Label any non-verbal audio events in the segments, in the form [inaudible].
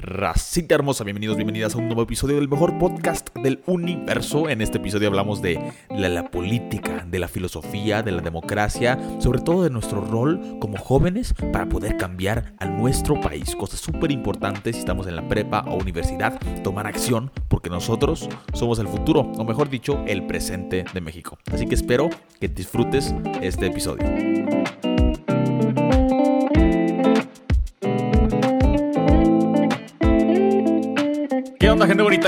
Racita hermosa, bienvenidos, bienvenidas a un nuevo episodio del mejor podcast del universo. En este episodio hablamos de la, la, política, de la filosofía, de la democracia, sobre todo de nuestro rol como jóvenes para poder cambiar a nuestro país. Cosas súper importantes si estamos en la prepa o universidad, tomar acción porque nosotros somos el futuro, o mejor dicho, el presente de México. Así que espero que disfrutes este episodio.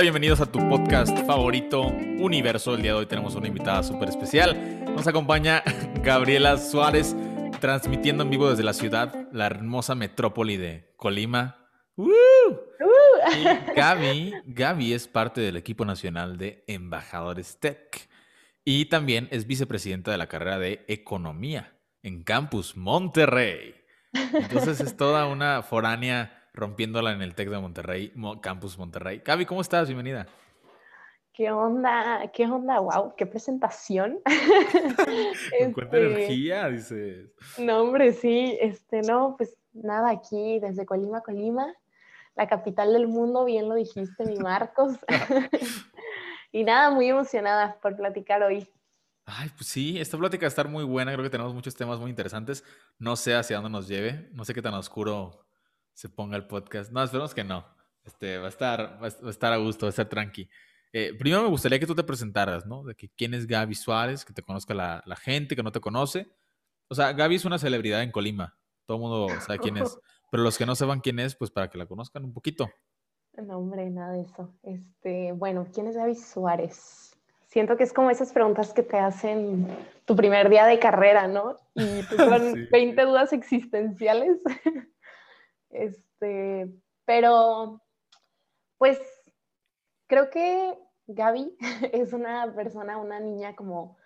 Bienvenidos a tu podcast favorito, Universo. El día de hoy tenemos una invitada súper especial. Nos acompaña [laughs] Gabriela Suárez, transmitiendo en vivo desde la ciudad, la hermosa metrópoli de Colima. ¡Uh! Y Gaby, Gaby es parte del equipo nacional de Embajadores Tech y también es vicepresidenta de la carrera de Economía en Campus Monterrey. Entonces es toda una foránea rompiéndola en el TEC de Monterrey, Campus Monterrey. Gaby, ¿cómo estás? Bienvenida. ¿Qué onda? ¿Qué onda? ¡Wow! ¡Qué presentación! [laughs] Cuánta este, energía, dices. No, hombre, sí. Este, no, pues nada, aquí desde Colima, Colima, la capital del mundo, bien lo dijiste, mi Marcos. [laughs] [laughs] y nada, muy emocionada por platicar hoy. Ay, pues sí, esta plática va a estar muy buena. Creo que tenemos muchos temas muy interesantes. No sé hacia dónde nos lleve. No sé qué tan oscuro se ponga el podcast. No, esperemos que no. Este, va a estar, va a estar a gusto, va a estar tranqui. Eh, primero me gustaría que tú te presentaras, ¿no? De que quién es Gaby Suárez, que te conozca la, la, gente que no te conoce. O sea, Gaby es una celebridad en Colima. Todo el mundo sabe quién es. [laughs] Pero los que no sepan quién es, pues para que la conozcan un poquito. No, hombre, nada de eso. Este, bueno, ¿quién es Gaby Suárez? Siento que es como esas preguntas que te hacen tu primer día de carrera, ¿no? Y [laughs] tú con sí. 20 dudas existenciales. [laughs] Este, pero, pues, creo que Gaby [laughs] es una persona, una niña como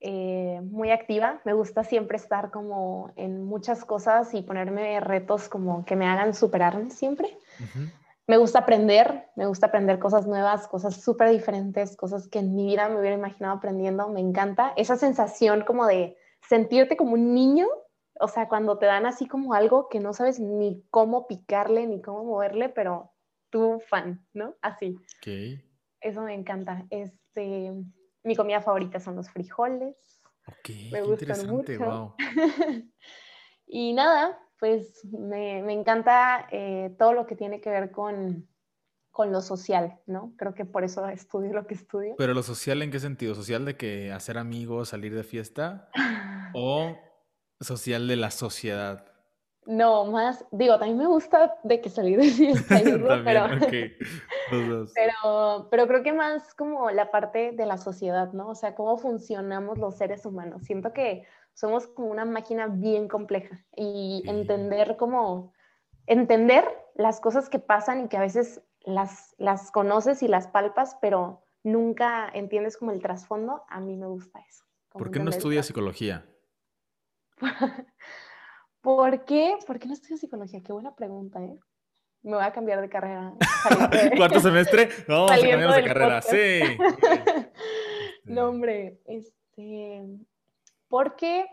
eh, muy activa. Me gusta siempre estar como en muchas cosas y ponerme retos como que me hagan superarme siempre. Uh -huh. Me gusta aprender, me gusta aprender cosas nuevas, cosas súper diferentes, cosas que en mi vida me hubiera imaginado aprendiendo. Me encanta esa sensación como de sentirte como un niño o sea, cuando te dan así como algo que no sabes ni cómo picarle, ni cómo moverle, pero tú fan, ¿no? Así. Okay. Eso me encanta. Este, mi comida favorita son los frijoles. Ok, me qué gustan mucho. Wow. [laughs] y nada, pues me, me encanta eh, todo lo que tiene que ver con, con lo social, ¿no? Creo que por eso estudio lo que estudio. Pero lo social, ¿en qué sentido? ¿Social de que hacer amigos, salir de fiesta? [laughs] ¿O social de la sociedad. No, más, digo, también me gusta de que salir de fiesta, [laughs] pero, okay. [laughs] pero, pero creo que más como la parte de la sociedad, ¿no? O sea, cómo funcionamos los seres humanos. Siento que somos como una máquina bien compleja y entender cómo, entender las cosas que pasan y que a veces las, las conoces y las palpas, pero nunca entiendes como el trasfondo, a mí me gusta eso. ¿Por qué no estudias psicología? [laughs] ¿Por qué? ¿Por qué no estudio psicología? Qué buena pregunta, ¿eh? Me voy a cambiar de carrera. [laughs] ¿Cuarto semestre? [laughs] No, cambiamos de carrera, podcast. sí. no, hombre, este... ¿Por qué?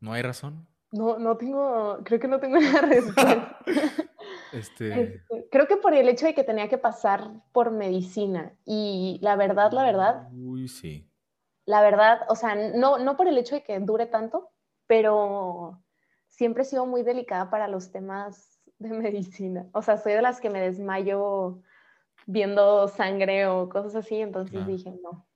¿No hay razón? No, no tengo, creo que no tengo una respuesta. este... Este, creo que por el hecho de que tenía que pasar por medicina y la verdad, la verdad. Uy, sí la verdad, o sea, no, no por el hecho de que dure tanto, pero siempre he sido muy delicada para los temas de [laughs] medicina. O sea, soy de las que me desmayo viendo sangre o cosas así, entonces dije, no.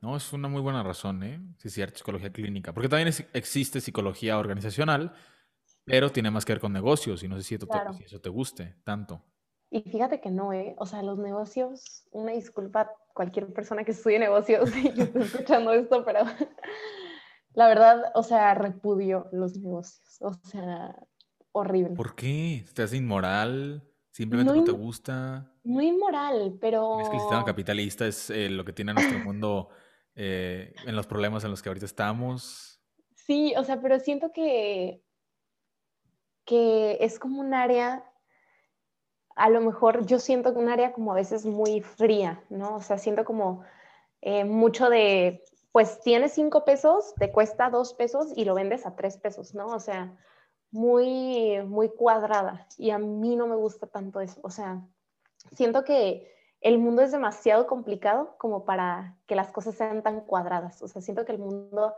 No, es una muy buena razón, ¿eh? Sí, cierto, psicología clínica. Porque también es, existe psicología organizacional, pero tiene más que ver con negocios y no sé si, claro. te, si eso te guste tanto. Y fíjate que no, ¿eh? O sea, los negocios, una disculpa cualquier persona que estudie negocios [laughs] y que esté escuchando esto, pero [laughs] la verdad, o sea, repudio los negocios. O sea, horrible. ¿Por qué? ¿Te hace inmoral? ¿Simplemente no, no te gusta? No inmoral, pero... Es que el sistema capitalista es eh, lo que tiene nuestro mundo eh, en los problemas en los que ahorita estamos. Sí, o sea, pero siento que, que es como un área a lo mejor yo siento que un área como a veces muy fría, ¿no? O sea, siento como eh, mucho de, pues tienes cinco pesos, te cuesta dos pesos y lo vendes a tres pesos, ¿no? O sea, muy, muy cuadrada y a mí no me gusta tanto eso. O sea, siento que el mundo es demasiado complicado como para que las cosas sean tan cuadradas. O sea, siento que el mundo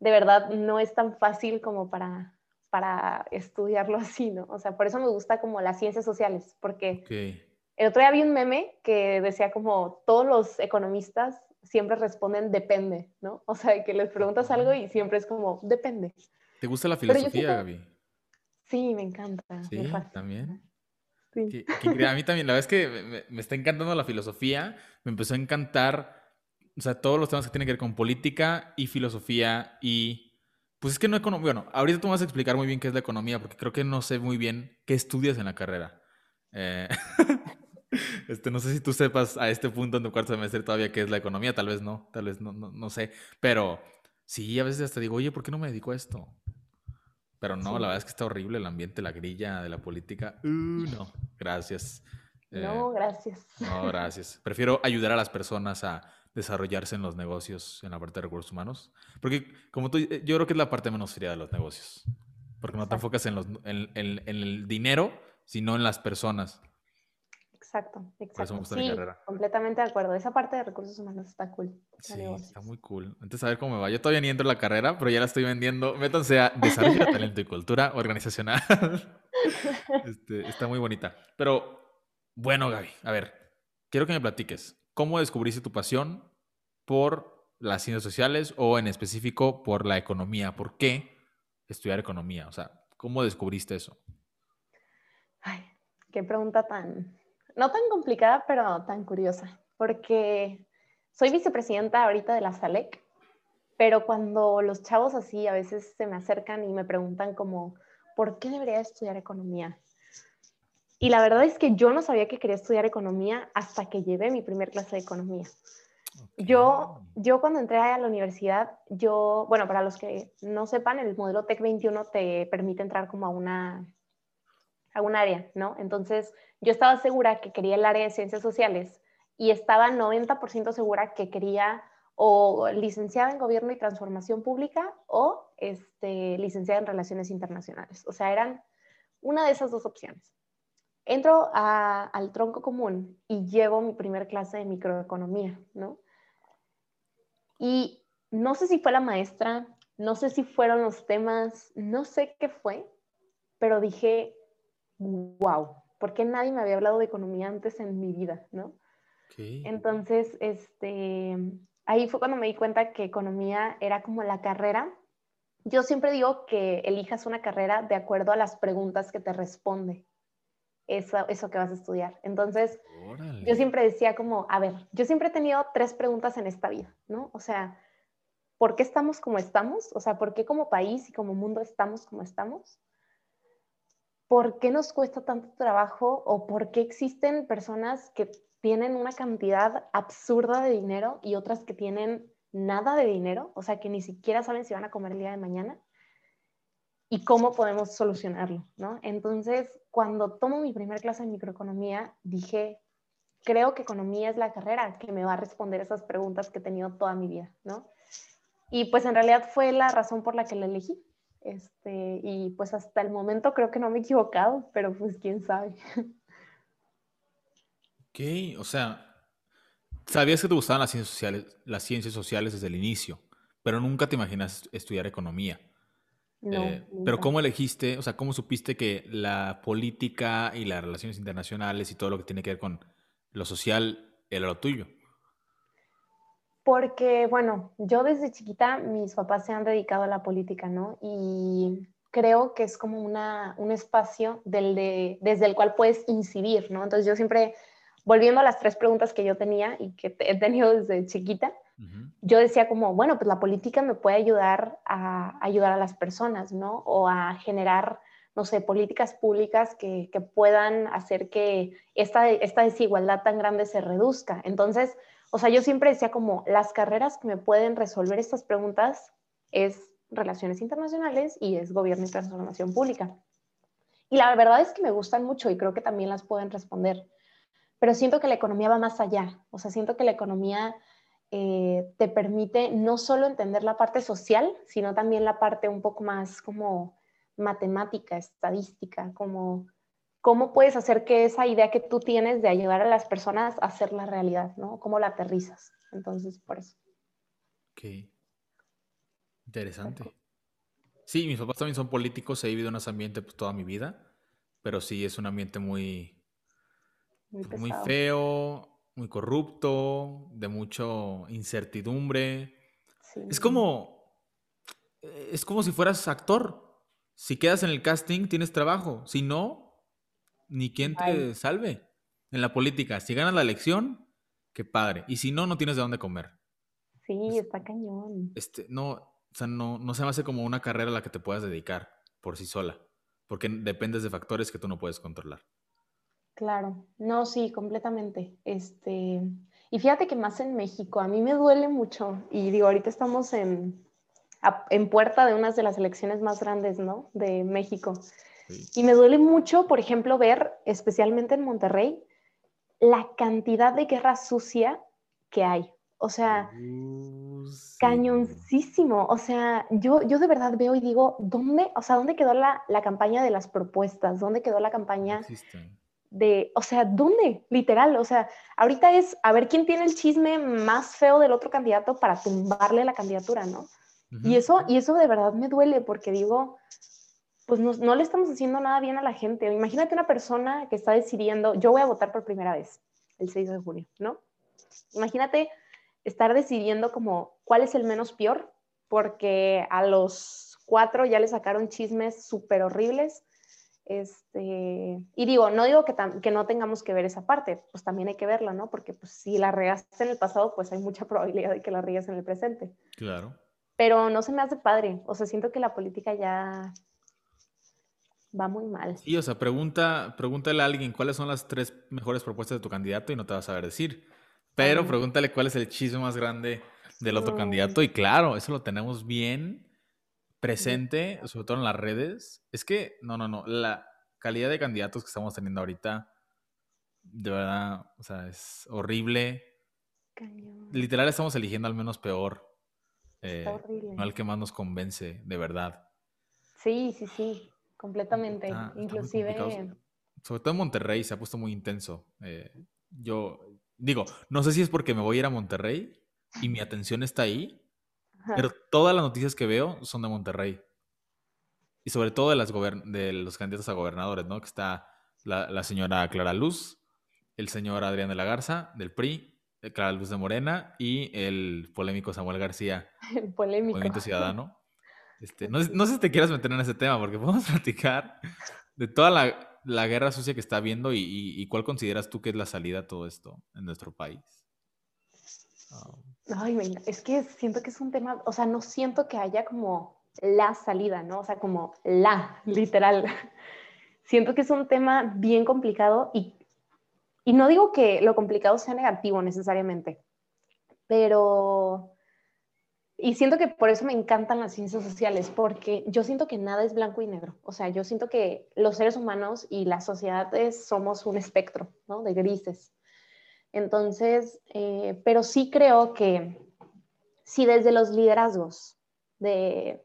de verdad no es tan fácil como para, para estudiarlo [laughs] así, ¿no? O sea, por eso me gusta como las ciencias sociales, porque el otro día vi un meme que decía como todos los economistas siempre responden depende, ¿no? O sea, que les preguntas algo y siempre es como depende. ¿Te gusta la filosofía, Gaby? Sí, me encanta. Sí, también. Sí. a mí también, la verdad es que me, está encantando la filosofía, me empezó a encantar, o sea, todos los temas que tienen que ver con política y filosofía y, pues es que no economía, bueno, ahorita tú vas a explicar muy bien qué es la economía, porque creo que no sé muy bien qué estudias en la carrera. Eh, [laughs] este, no sé si tú sepas a este punto en tu cuarto semestre todavía qué es la economía, tal vez no, tal vez no, no, no sé, pero sí, a veces hasta digo, oye, ¿por qué no me dedico a esto? Pero no, la verdad es que está horrible el ambiente, la grilla de la política. Uh, no, gracias. no, eh, gracias. No, gracias. Prefiero ayudar a las personas a desarrollarse en los negocios, en la parte de recursos humanos. Porque, como tú, yo creo que es la parte menos fría de los negocios. Porque no te enfocas en, los, en, el dinero, sino en las personas. Exacto, exacto. sí, completamente de acuerdo. Esa parte de recursos humanos está cool. Sí, está muy cool. Entonces, a ver cómo me va. Yo todavía ni entro en la carrera, pero ya la estoy vendiendo. Métanse a Desarrollo de Talento y Cultura Organizacional. [laughs] Este, está muy bonita. Pero, bueno, Gaby, a ver, quiero que me platiques. ¿Cómo descubriste tu pasión por las ciencias sociales o en específico por la economía? ¿Por qué estudiar economía? O sea, ¿cómo descubriste eso? Ay, qué pregunta tan, no tan complicada, pero tan curiosa, porque soy vicepresidenta ahorita de la SALEC, pero cuando los chavos así a veces se me acercan y me preguntan como, ¿por qué debería estudiar economía? Y la verdad es que yo no sabía que quería estudiar economía hasta que llevé mi primer clase de economía. Yo, yo cuando entré a la universidad, yo, bueno, para los que no sepan, el modelo TEC 21 te permite entrar como a una a un área, ¿no? Entonces, yo estaba segura que quería el área de ciencias sociales y estaba 90% segura que quería o licenciada en gobierno y transformación pública o este, licenciada en relaciones internacionales. O sea, eran una de esas dos opciones. Entro al tronco común y llevo mi primer clase de microeconomía, ¿no? Y no sé si fue la maestra, no sé si fueron los temas, no sé qué fue, pero dije, wow, porque nadie me había hablado de economía antes en mi vida, ¿no? Entonces, este, ahí fue cuando me di cuenta que economía era como la carrera. Yo siempre digo que elijas una carrera de acuerdo a las preguntas que te responde eso, eso que vas a estudiar. Entonces, yo siempre decía como, a ver, yo siempre he tenido tres preguntas en esta vida, ¿no? O sea, ¿por qué estamos como estamos? O sea, ¿por qué como país y como mundo estamos como estamos? ¿por qué nos cuesta tanto trabajo o por qué existen personas que tienen una cantidad absurda de dinero y otras que tienen nada de dinero? O sea, que ni siquiera saben si van a comer el día de mañana. ¿Y cómo podemos solucionarlo? ¿no? Entonces, cuando tomo mi primera clase de microeconomía, dije, creo que economía es la carrera que me va a responder esas preguntas que he tenido toda mi vida, ¿no? Y pues en realidad fue la razón por la que la elegí. Este, y pues hasta el momento creo que no me he equivocado, pero pues quién sabe. [laughs] Ok, o sea, sabías que te gustaban las ciencias sociales, las ciencias sociales desde el inicio, pero nunca te imaginas estudiar economía. No, eh, pero ¿cómo elegiste, o sea, cómo supiste que la política y las relaciones internacionales y todo lo que tiene que ver con lo social era lo tuyo? Porque, bueno, yo desde chiquita, mis papás se han dedicado a la política, ¿no? Y creo que es como una, un espacio del de, desde el cual puedes incidir, ¿no? Entonces yo siempre, volviendo a las tres preguntas que yo tenía y que he tenido desde chiquita, yo decía como, bueno, pues la política me puede ayudar a ayudar a las personas, ¿no? O a generar, no sé, políticas públicas que, que puedan hacer que esta, esta desigualdad tan grande se reduzca. Entonces, o sea, yo siempre decía como las carreras que me pueden resolver estas preguntas es relaciones internacionales y es gobierno y transformación pública. Y la verdad es que me gustan mucho y creo que también las pueden responder, pero siento que la economía va más allá, o sea, siento que la economía eh, te permite no solo entender la parte social, sino también la parte un poco más como matemática, estadística, como cómo puedes hacer que esa idea que tú tienes de ayudar a las personas a hacer la realidad, ¿no? ¿Cómo la aterrizas? Entonces, por eso. Ok. Interesante. Sí, mis papás también son políticos, he vivido en ese ambiente pues, toda mi vida, pero sí es un ambiente muy, muy, pues, feo, muy corrupto, de mucho incertidumbre. Es como, es como si fueras actor. Si quedas en el casting, tienes trabajo. Si no, ni quien te salve en la política. Si ganas la elección, qué padre. Y si no, no tienes de dónde comer. Sí, está cañón. Este, no, o sea, no, no se me hace como una carrera a la que te puedas dedicar por sí sola, porque dependes de factores que tú no puedes controlar. Claro, no, sí, completamente. Este, y fíjate que más en México, a mí me duele mucho, y digo, ahorita estamos en, en puerta de unas de las elecciones más grandes, ¿no? De México. Y me duele mucho, por ejemplo, ver, especialmente en Monterrey, la cantidad de guerra sucia que hay. O sea, uh, cañoncísimo. O sea, yo, yo de verdad veo y digo, ¿dónde, o sea, dónde quedó la, la campaña de las propuestas? ¿Dónde quedó la campaña de, o sea, ¿dónde? Literal, o sea, ahorita es a ver quién tiene el chisme más feo del otro candidato para tumbarle la candidatura, ¿no? Y eso, y eso de verdad me duele porque digo, pues no, le estamos haciendo nada bien a la gente. Imagínate una persona que está decidiendo, yo voy a votar por primera vez el 6 de junio, ¿no? Imagínate estar decidiendo como cuál es el menos peor, porque a los cuatro ya le sacaron chismes súper horribles. Este, y digo, no digo que, que, no tengamos que ver esa parte, pues también hay que verla, ¿no? Porque pues, si la regaste en el pasado, pues hay mucha [laughs] probabilidad de que la riegues en el presente. Claro. Pero no se me hace padre, o sea, siento que la política ya, va muy mal. Sí, o sea, pregunta, pregúntale a alguien cuáles son las tres mejores propuestas de tu candidato y no te vas a saber decir. Pero pregúntale cuál es el chisme más grande del otro candidato y claro, eso lo tenemos bien presente, sobre todo en las redes. Es que, no, no, no, la calidad de candidatos que estamos teniendo ahorita, de verdad, o sea, es horrible. Literal estamos eligiendo al menos peor. Eh, no al que más nos convence, de verdad. Sí, sí, sí. Completamente. Inclusive. Sobre todo en Monterrey se ha puesto muy intenso. Eh, yo digo, no sé si es porque me voy a ir a Monterrey y mi atención está ahí, pero todas las noticias que veo son de Monterrey. Y sobre todo de, las de los candidatos a gobernadores, ¿no? Que está la, señora Clara Luz, el señor Adrián de la Garza, del PRI, eh, Clara Luz de Morena y el polémico Samuel García, [laughs] el polémico. Movimiento Ciudadano. Este, no, sé si te quieras meter en ese tema, porque [laughs] podemos platicar de toda la, guerra sucia que está habiendo y, cuál consideras tú que es la salida a todo esto en nuestro país. Ay, es que siento que es un tema, o sea, no siento que haya como la salida, ¿no? O sea, como la, literal. [laughs] siento que es un tema bien complicado y, y no digo que lo complicado sea negativo necesariamente, pero y siento que por eso me encantan las ciencias sociales, porque yo siento que nada es blanco y negro. O sea, yo siento que los seres humanos y las sociedades somos un espectro, ¿no? De grises. Entonces, eh, pero sí creo que si desde los liderazgos de,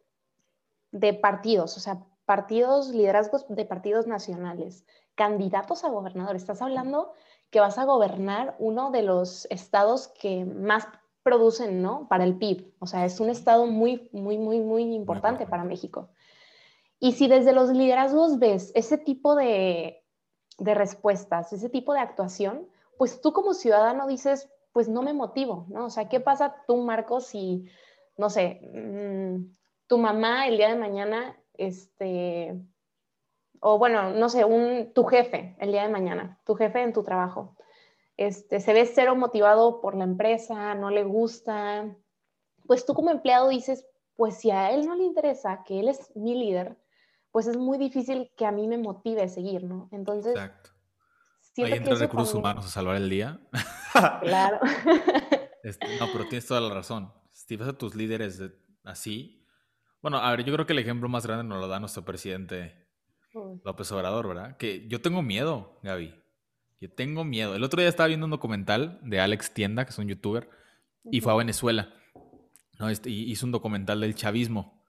de partidos, o sea, partidos, liderazgos de partidos nacionales, candidatos a gobernador, estás hablando que vas a gobernar uno de los estados que más producen, ¿no? Para el PIB. O sea, es un estado muy, muy, muy, muy importante para México. Y si desde los liderazgos ves ese tipo de, de respuestas, ese tipo de actuación, pues tú como ciudadano dices, pues no me motivo, ¿no? O sea, ¿qué pasa tú, Marcos, si, no sé, mm, tu mamá el día de mañana, este, o bueno, no sé, un, tu jefe el día de mañana, tu jefe en tu trabajo, este, se ve cero motivado por la empresa, no le gusta, pues tú como empleado dices, pues si a él no le interesa, que él es mi líder, pues es muy difícil que a mí me motive a seguir, ¿no? Entonces... Exacto. Ahí entra recursos humanos a salvar el día. Claro. [laughs] Este, no, pero tienes toda la razón. Si ves a tus líderes así, bueno, a ver, yo creo que el ejemplo más grande nos lo da nuestro presidente López Obrador, ¿verdad? Que yo tengo miedo, Gaby. Yo tengo miedo. El otro día estaba viendo un documental de Alex Tienda, que es un youtuber, y fue a Venezuela. ¿no? Este, hizo un documental del chavismo.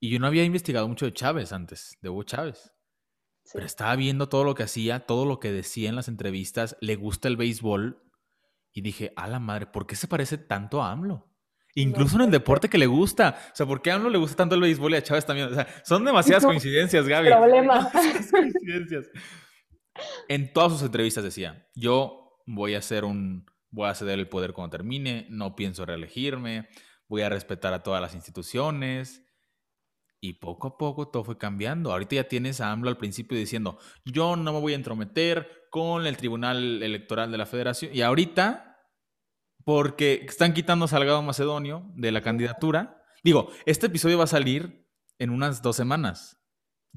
Y yo no había investigado mucho de Chávez antes, de Hugo Chávez. Pero estaba viendo todo lo que hacía, todo lo que decía en las entrevistas, le gusta el béisbol. Y dije, a la madre, ¿por qué se parece tanto a AMLO? Incluso en el deporte que le gusta. O sea, ¿por qué a AMLO le gusta tanto el béisbol y a Chávez también? O sea, son demasiadas coincidencias, Gaby. Problema. [laughs] coincidencias. En todas sus entrevistas decía, yo voy a hacer un, voy a ceder el poder cuando termine, no pienso reelegirme, voy a respetar a todas las instituciones. Y poco a poco todo fue cambiando. Ahorita ya tienes a AMLO al principio diciendo, yo no me voy a entrometer con el Tribunal Electoral de la Federación. Y ahorita, porque están quitando a Salgado Macedonio de la candidatura, digo, este episodio va a salir en unas dos semanas.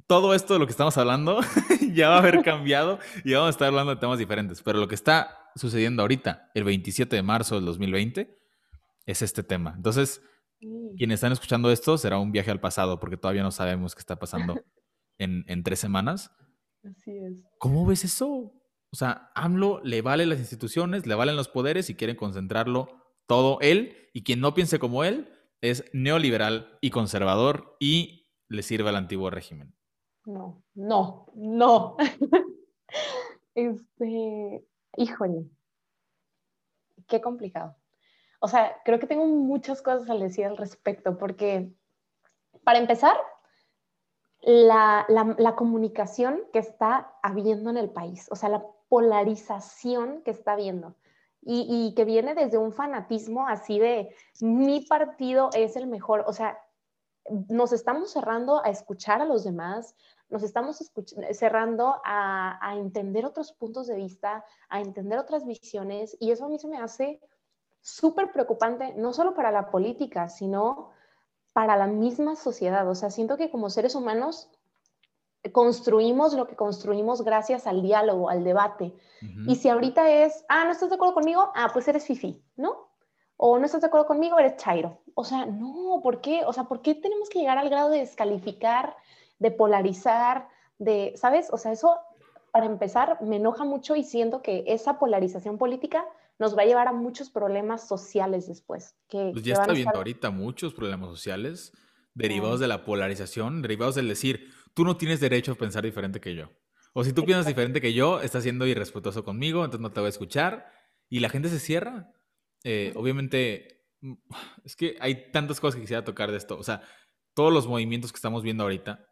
Todo esto de lo que estamos hablando [laughs] ya va a haber [laughs] cambiado y vamos a estar hablando de temas diferentes. Pero lo que está sucediendo ahorita, el 27 de marzo del 2020, es este tema. Entonces, quienes están escuchando esto será un viaje al pasado porque todavía no sabemos qué está pasando [laughs] en, en tres semanas. Así es. ¿Cómo ves eso? O sea, AMLO le vale las instituciones, le valen los poderes y quieren concentrarlo todo él. Y quien no piense como él es neoliberal y conservador y le sirve al antiguo régimen. No, no, no. [laughs] este, híjole, qué complicado. O sea, creo que tengo muchas cosas a decir al respecto, porque para empezar, la, comunicación que está habiendo en el país, o sea, la polarización que está habiendo y, y, que viene desde un fanatismo así de mi partido es el mejor, o sea, nos estamos cerrando a escuchar a los demás, nos estamos cerrando a, a, entender otros puntos de vista, a entender otras visiones, y eso a mí se me hace súper preocupante, no solo para la política, sino para la misma sociedad. O sea, siento que como seres humanos construimos lo que construimos gracias al diálogo, al debate. Y si ahorita es, ah, no estás de acuerdo conmigo, ah, pues eres fifi, ¿no? O no estás de acuerdo conmigo, eres chairo. O sea, no, ¿por qué? O sea, ¿por qué tenemos que llegar al grado de descalificar, de polarizar, de, ¿sabes? O sea, eso, para empezar, me enoja mucho y siento que esa polarización política nos va a llevar a muchos problemas sociales después. Que, pues ya está viendo ahorita muchos problemas sociales derivados de la polarización, derivados del decir, tú no tienes derecho a pensar diferente que yo. O si tú piensas diferente que yo, estás siendo irrespetuoso conmigo, entonces no te voy a escuchar. Y la gente se cierra. Eh, obviamente, mm, es que hay tantas cosas que quisiera tocar de esto. O sea, todos los movimientos que estamos viendo ahorita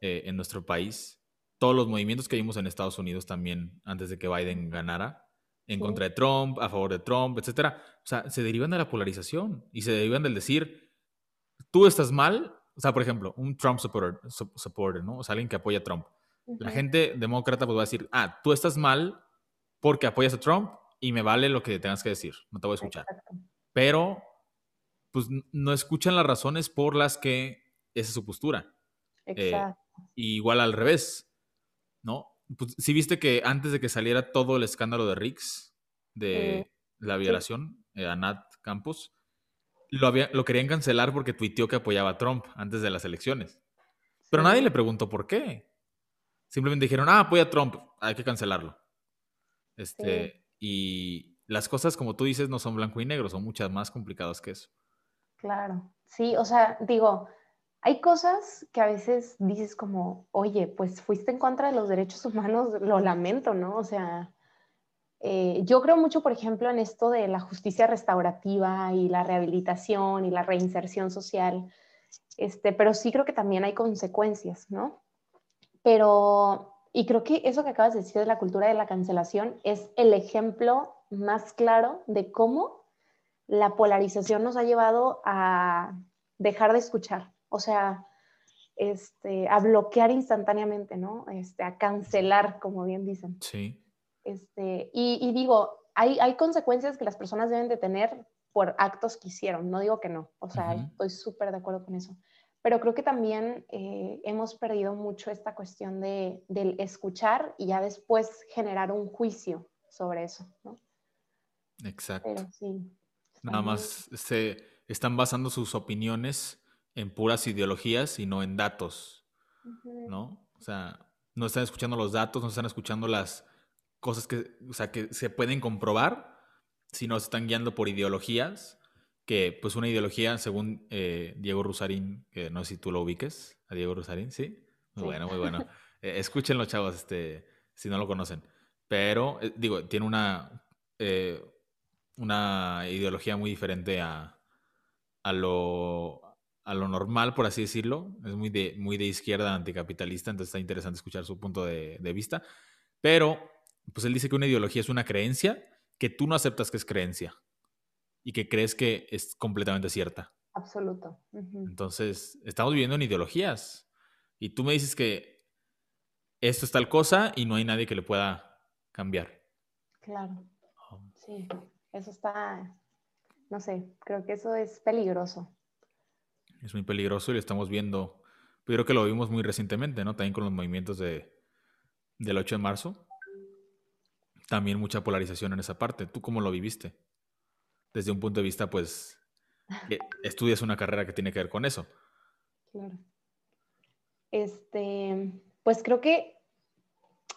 eh, en nuestro país, todos los movimientos que vimos en Estados Unidos también antes de que Biden ganara, en contra de Trump, a favor de Trump, etcétera. O sea, se derivan de la polarización y se derivan del decir, tú estás mal. O sea, por ejemplo, un Trump supporter, supporter ¿no? O sea, alguien que apoya a Trump. La gente demócrata pues va a decir, ah, tú estás mal porque apoyas a Trump y me vale lo que tengas que decir, no te voy a escuchar. Pero, pues no escuchan las razones por las que esa es su postura. Eh, Exacto. igual al revés. Pues, si viste que antes de que saliera todo el escándalo de Rix, de la violación eh, a Nat Campos, lo, había, lo querían cancelar porque tuiteó que apoyaba a Trump antes de las elecciones. Pero nadie le preguntó por qué. Simplemente dijeron, ah, apoya a Trump, hay que cancelarlo. Este, y las cosas, como tú dices, no son blanco y negro, son muchas más complicadas que eso. Claro, sí, o sea, digo, hay cosas que a veces dices como, oye, pues fuiste en contra de los derechos humanos, [laughs] lo lamento, ¿no? O sea, eh, yo creo mucho, por ejemplo, en esto de la justicia restaurativa y la rehabilitación y la reinserción social, este, pero sí creo que también hay consecuencias, ¿no? Pero y creo que eso que acabas de decir de la cultura de la cancelación es el ejemplo más claro de cómo la polarización nos ha llevado a dejar de escuchar, o sea, este, a bloquear instantáneamente, ¿no? Este, a cancelar, como bien dicen. Sí. Este, y, digo, hay, hay consecuencias que las personas deben de tener por actos que hicieron, no digo que no, o sea, estoy súper de acuerdo con eso pero creo que también eh, hemos perdido mucho esta cuestión de, del escuchar y ya después generar un juicio sobre eso, ¿no? Exacto. Nada más se están basando sus opiniones en puras ideologías y no en datos, ¿no? O sea, no están escuchando los datos, no están escuchando las cosas que, o sea, que se pueden comprobar, sino se están guiando por ideologías que pues una ideología, según eh, Diego Rusarín, que no sé si tú lo ubiques, a Diego Rusarín, ¿sí? Muy bueno, muy bueno. [laughs] Eh, escúchenlo, chavos, este, si no lo conocen. Pero, eh, digo, tiene una, una ideología muy diferente a, a, lo, a lo normal, por así decirlo. Es muy de, muy de izquierda anticapitalista, entonces está interesante escuchar su punto de, de vista. Pero, pues él dice que una ideología es una creencia que tú no aceptas que es creencia y que crees que es completamente cierta. Absoluto. Entonces, estamos viviendo en ideologías y tú me dices que esto es tal cosa y no hay nadie que le pueda cambiar. Claro. Oh. Sí, eso está, no sé, creo que eso es peligroso. Es muy peligroso y lo estamos viendo, pero creo que lo vimos muy recientemente, ¿no? También con los movimientos de, del 8 de marzo. También mucha polarización en esa parte. ¿Tú cómo lo viviste? desde un punto de vista, pues, [laughs] estudias una carrera que tiene que ver con eso. Claro. Este, pues creo que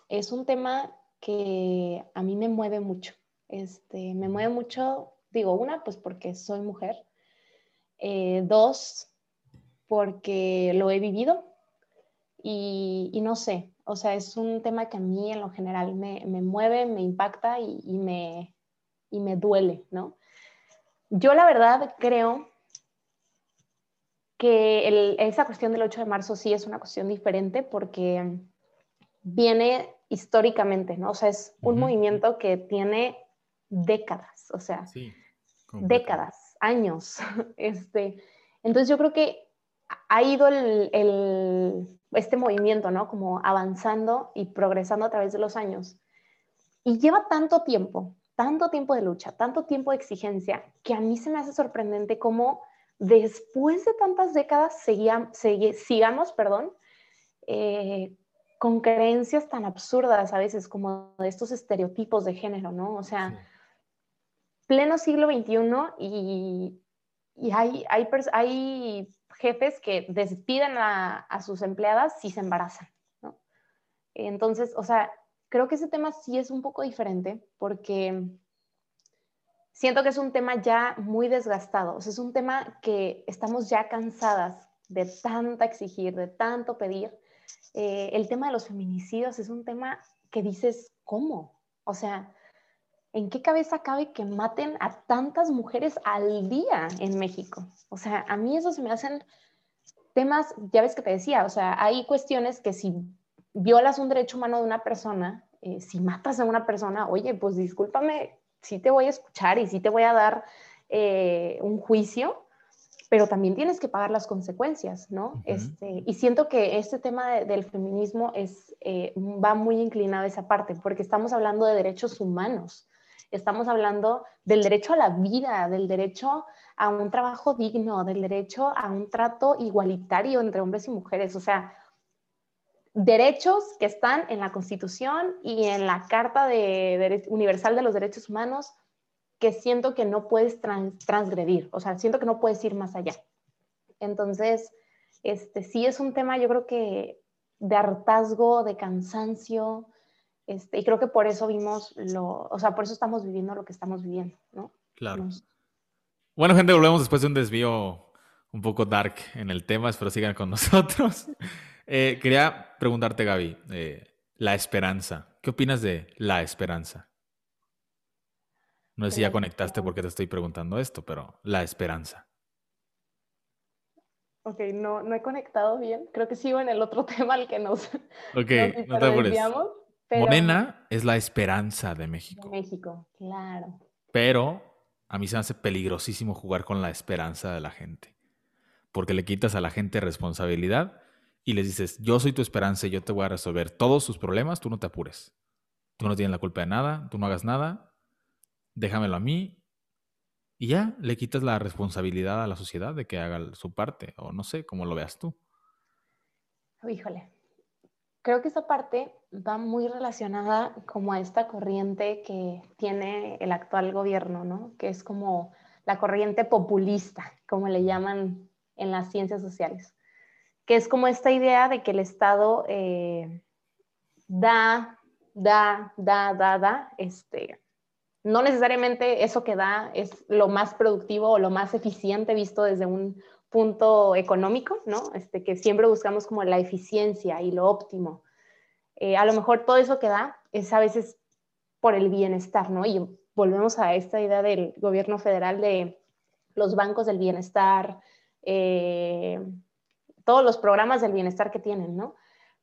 es un tema que a mí me mueve mucho. Este, me mueve mucho, digo, una, pues porque soy mujer. Eh, dos, porque lo he vivido. Y, no sé, o sea, es un tema que a mí en lo general me, mueve, me impacta y, me, y me duele, ¿no? Yo la verdad creo que esa cuestión del 8 de marzo sí es una cuestión diferente porque viene históricamente, ¿no? O sea, es un movimiento que tiene décadas, o sea, décadas, años. [laughs] Este, entonces yo creo que ha ido este movimiento, ¿no? Como avanzando y progresando a través de los años. Y lleva tanto tiempo tanto tiempo de lucha, tanto tiempo de exigencia, que a mí se me hace sorprendente cómo después de tantas décadas sigamos perdón, eh, con creencias tan absurdas a veces como de estos estereotipos de género, ¿no? O sea, pleno siglo XXI y, y hay, hay, hay, jefes que despiden a, a, sus empleadas si se embarazan, ¿no? Entonces, o sea, creo que ese tema sí es un poco diferente porque siento que es un tema ya muy desgastado, o sea, es un tema que estamos ya cansadas de tanta exigir, de tanto pedir. Eh, el tema de los feminicidios es un tema que dices, ¿cómo? O sea, ¿en qué cabeza cabe que maten a tantas mujeres al día en México? O sea, a mí eso se me hacen temas, ya ves que te decía, o sea, hay cuestiones que si violas un derecho humano de una persona, eh, si matas a una persona, oye, pues discúlpame, sí te voy a escuchar y sí te voy a dar eh, un juicio, pero también tienes que pagar las consecuencias, ¿no? este, y siento que este tema del feminismo es, eh, va muy inclinado a esa parte, porque estamos hablando de derechos humanos, estamos hablando del derecho a la vida, del derecho a un trabajo digno, del derecho a un trato igualitario entre hombres y mujeres, o sea, derechos que están en la Constitución y en la Carta de Universal de los Derechos Humanos que siento que no puedes transgredir, o sea, siento que no puedes ir más allá. Entonces, este, sí es un tema, yo creo que de hartazgo, de cansancio, este, y creo que por eso vimos lo, o sea, por eso estamos viviendo lo que estamos viviendo, ¿no? Claro. Bueno, gente, volvemos después de un desvío un poco dark en el tema, espero sigan con [laughs] nosotros. Eh, quería preguntarte, Gaby, eh, la esperanza. ¿Qué opinas de la esperanza? No sé si ya conectaste porque te estoy preguntando esto, pero la esperanza. Ok, no, no he conectado bien. Creo que sigo en el otro [laughs] tema al que nos. Ok, no te Morena es la esperanza de México. De México, claro. Pero a mí se me hace peligrosísimo jugar con la esperanza de la gente. Porque le quitas a la gente responsabilidad y les dices, yo soy tu esperanza y yo te voy a resolver todos sus problemas, tú no te apures. Tú no tienes la culpa de nada, tú no hagas nada, déjamelo a mí. Y ya le quitas la responsabilidad a la sociedad de que haga su parte, o no sé, cómo lo veas tú. Híjole, creo que esa parte va muy relacionada como a esta corriente que tiene el actual gobierno, ¿no? Que es como la corriente populista, como le llaman en las ciencias sociales que es como esta idea de que el Estado eh, da, da, da, da, da, este, no necesariamente eso que da es lo más productivo o lo más eficiente visto desde un punto económico, ¿no? Este, que siempre buscamos como la eficiencia y lo óptimo. Eh, a lo mejor todo eso que da es a veces por el bienestar, ¿no? Y volvemos a esta idea del gobierno federal de los bancos del bienestar, eh, todos los programas del bienestar que tienen, ¿no?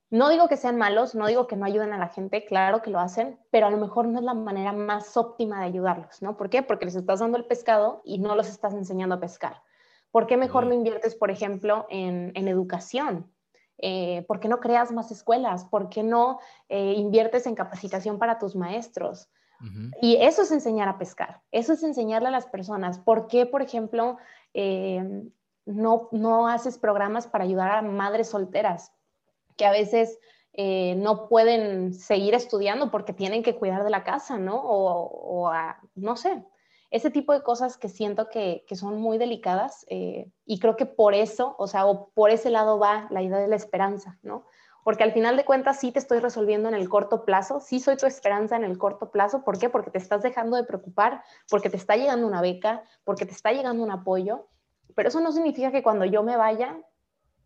No digo que sean malos, no digo que no ayuden a la gente, claro que lo hacen, pero a lo mejor no es la manera más óptima de ayudarlos, ¿no? ¿Por qué? Porque les estás dando el pescado y no los estás enseñando a pescar. ¿Por qué mejor no inviertes, por ejemplo, en, educación? Eh, ¿Por qué no creas más escuelas? ¿Por qué no eh, inviertes en capacitación para tus maestros? Y eso es enseñar a pescar, eso es enseñarle a las personas. ¿Por qué, por ejemplo, eh, no, no haces programas para ayudar a madres solteras? que a veces eh, no pueden seguir estudiando porque tienen que cuidar de la casa, ¿no? O, no sé, ese tipo de cosas que siento que, son muy delicadas eh, y creo que por eso, o sea, o por ese lado va la idea de la esperanza, ¿no? Porque al final de cuentas sí te estoy resolviendo en el corto plazo, sí soy tu esperanza en el corto plazo, ¿por qué? Porque te estás dejando de preocupar, porque te está llegando una beca, porque te está llegando un apoyo, pero eso no significa que cuando yo me vaya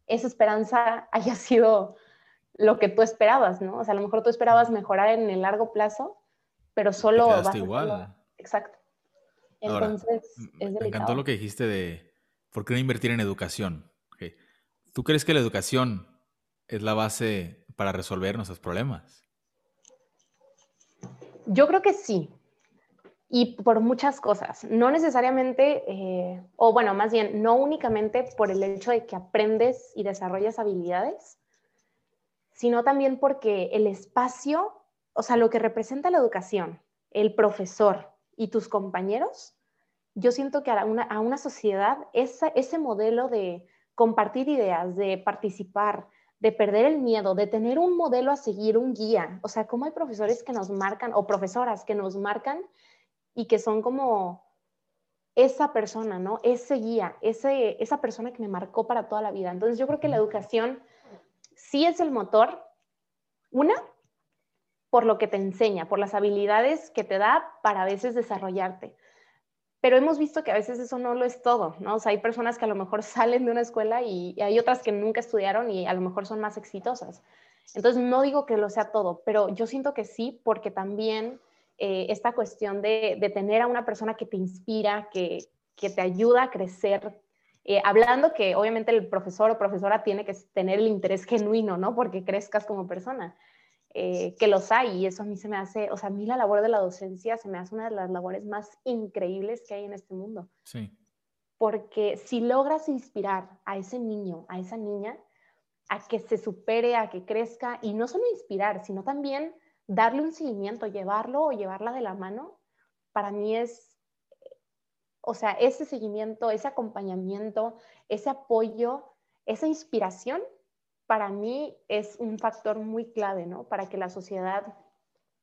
esa esperanza [laughs] haya sido lo que tú esperabas, ¿no? O sea, a lo mejor tú esperabas mejorar en el largo plazo, pero solo... Vas igual. Exacto. Entonces, es Me encantó lo que dijiste de, ¿por qué no invertir en educación? ¿Tú crees que la educación es la base para resolver nuestros problemas? Yo creo que sí, y por muchas cosas, no necesariamente, eh, o bueno, más bien, no únicamente por el hecho de que aprendes y desarrollas habilidades, sino también porque el espacio, o sea, lo que representa la educación, el profesor y tus compañeros, yo siento que a una, a una sociedad ese modelo de compartir ideas, de participar, de perder el miedo, de tener un modelo a seguir, un guía. O sea, cómo hay profesores que nos marcan o profesoras que nos marcan y que son como esa persona, ¿no? Ese guía, ese, esa persona que me marcó para toda la vida. Entonces yo creo que la educación sí es el motor, una, por lo que te enseña, por las habilidades que te da para a veces desarrollarte. Pero hemos visto que a veces eso no lo es todo, ¿no? O sea, hay personas que a lo mejor [laughs] salen de una escuela y, hay otras que nunca estudiaron y a lo mejor son más exitosas. Entonces, no digo que lo sea todo, pero yo siento que sí, porque también eh, esta cuestión de, tener a una persona que te inspira, que, te ayuda a crecer, eh, hablando que obviamente el profesor o profesora tiene que tener el interés genuino, ¿no? Porque crezcas como persona, eh, que los hay y eso a mí se me hace, o sea, a mí la labor de la docencia se me hace una de las labores más increíbles que hay en este mundo. Sí. Porque si logras inspirar a ese niño, a esa niña, a que se supere, a que crezca, y no solo inspirar, sino también darle un seguimiento, llevarlo o llevarla de la mano, para mí es, o sea, ese seguimiento, ese acompañamiento, ese apoyo, esa inspiración, para mí es un factor muy clave, ¿no? Para que la sociedad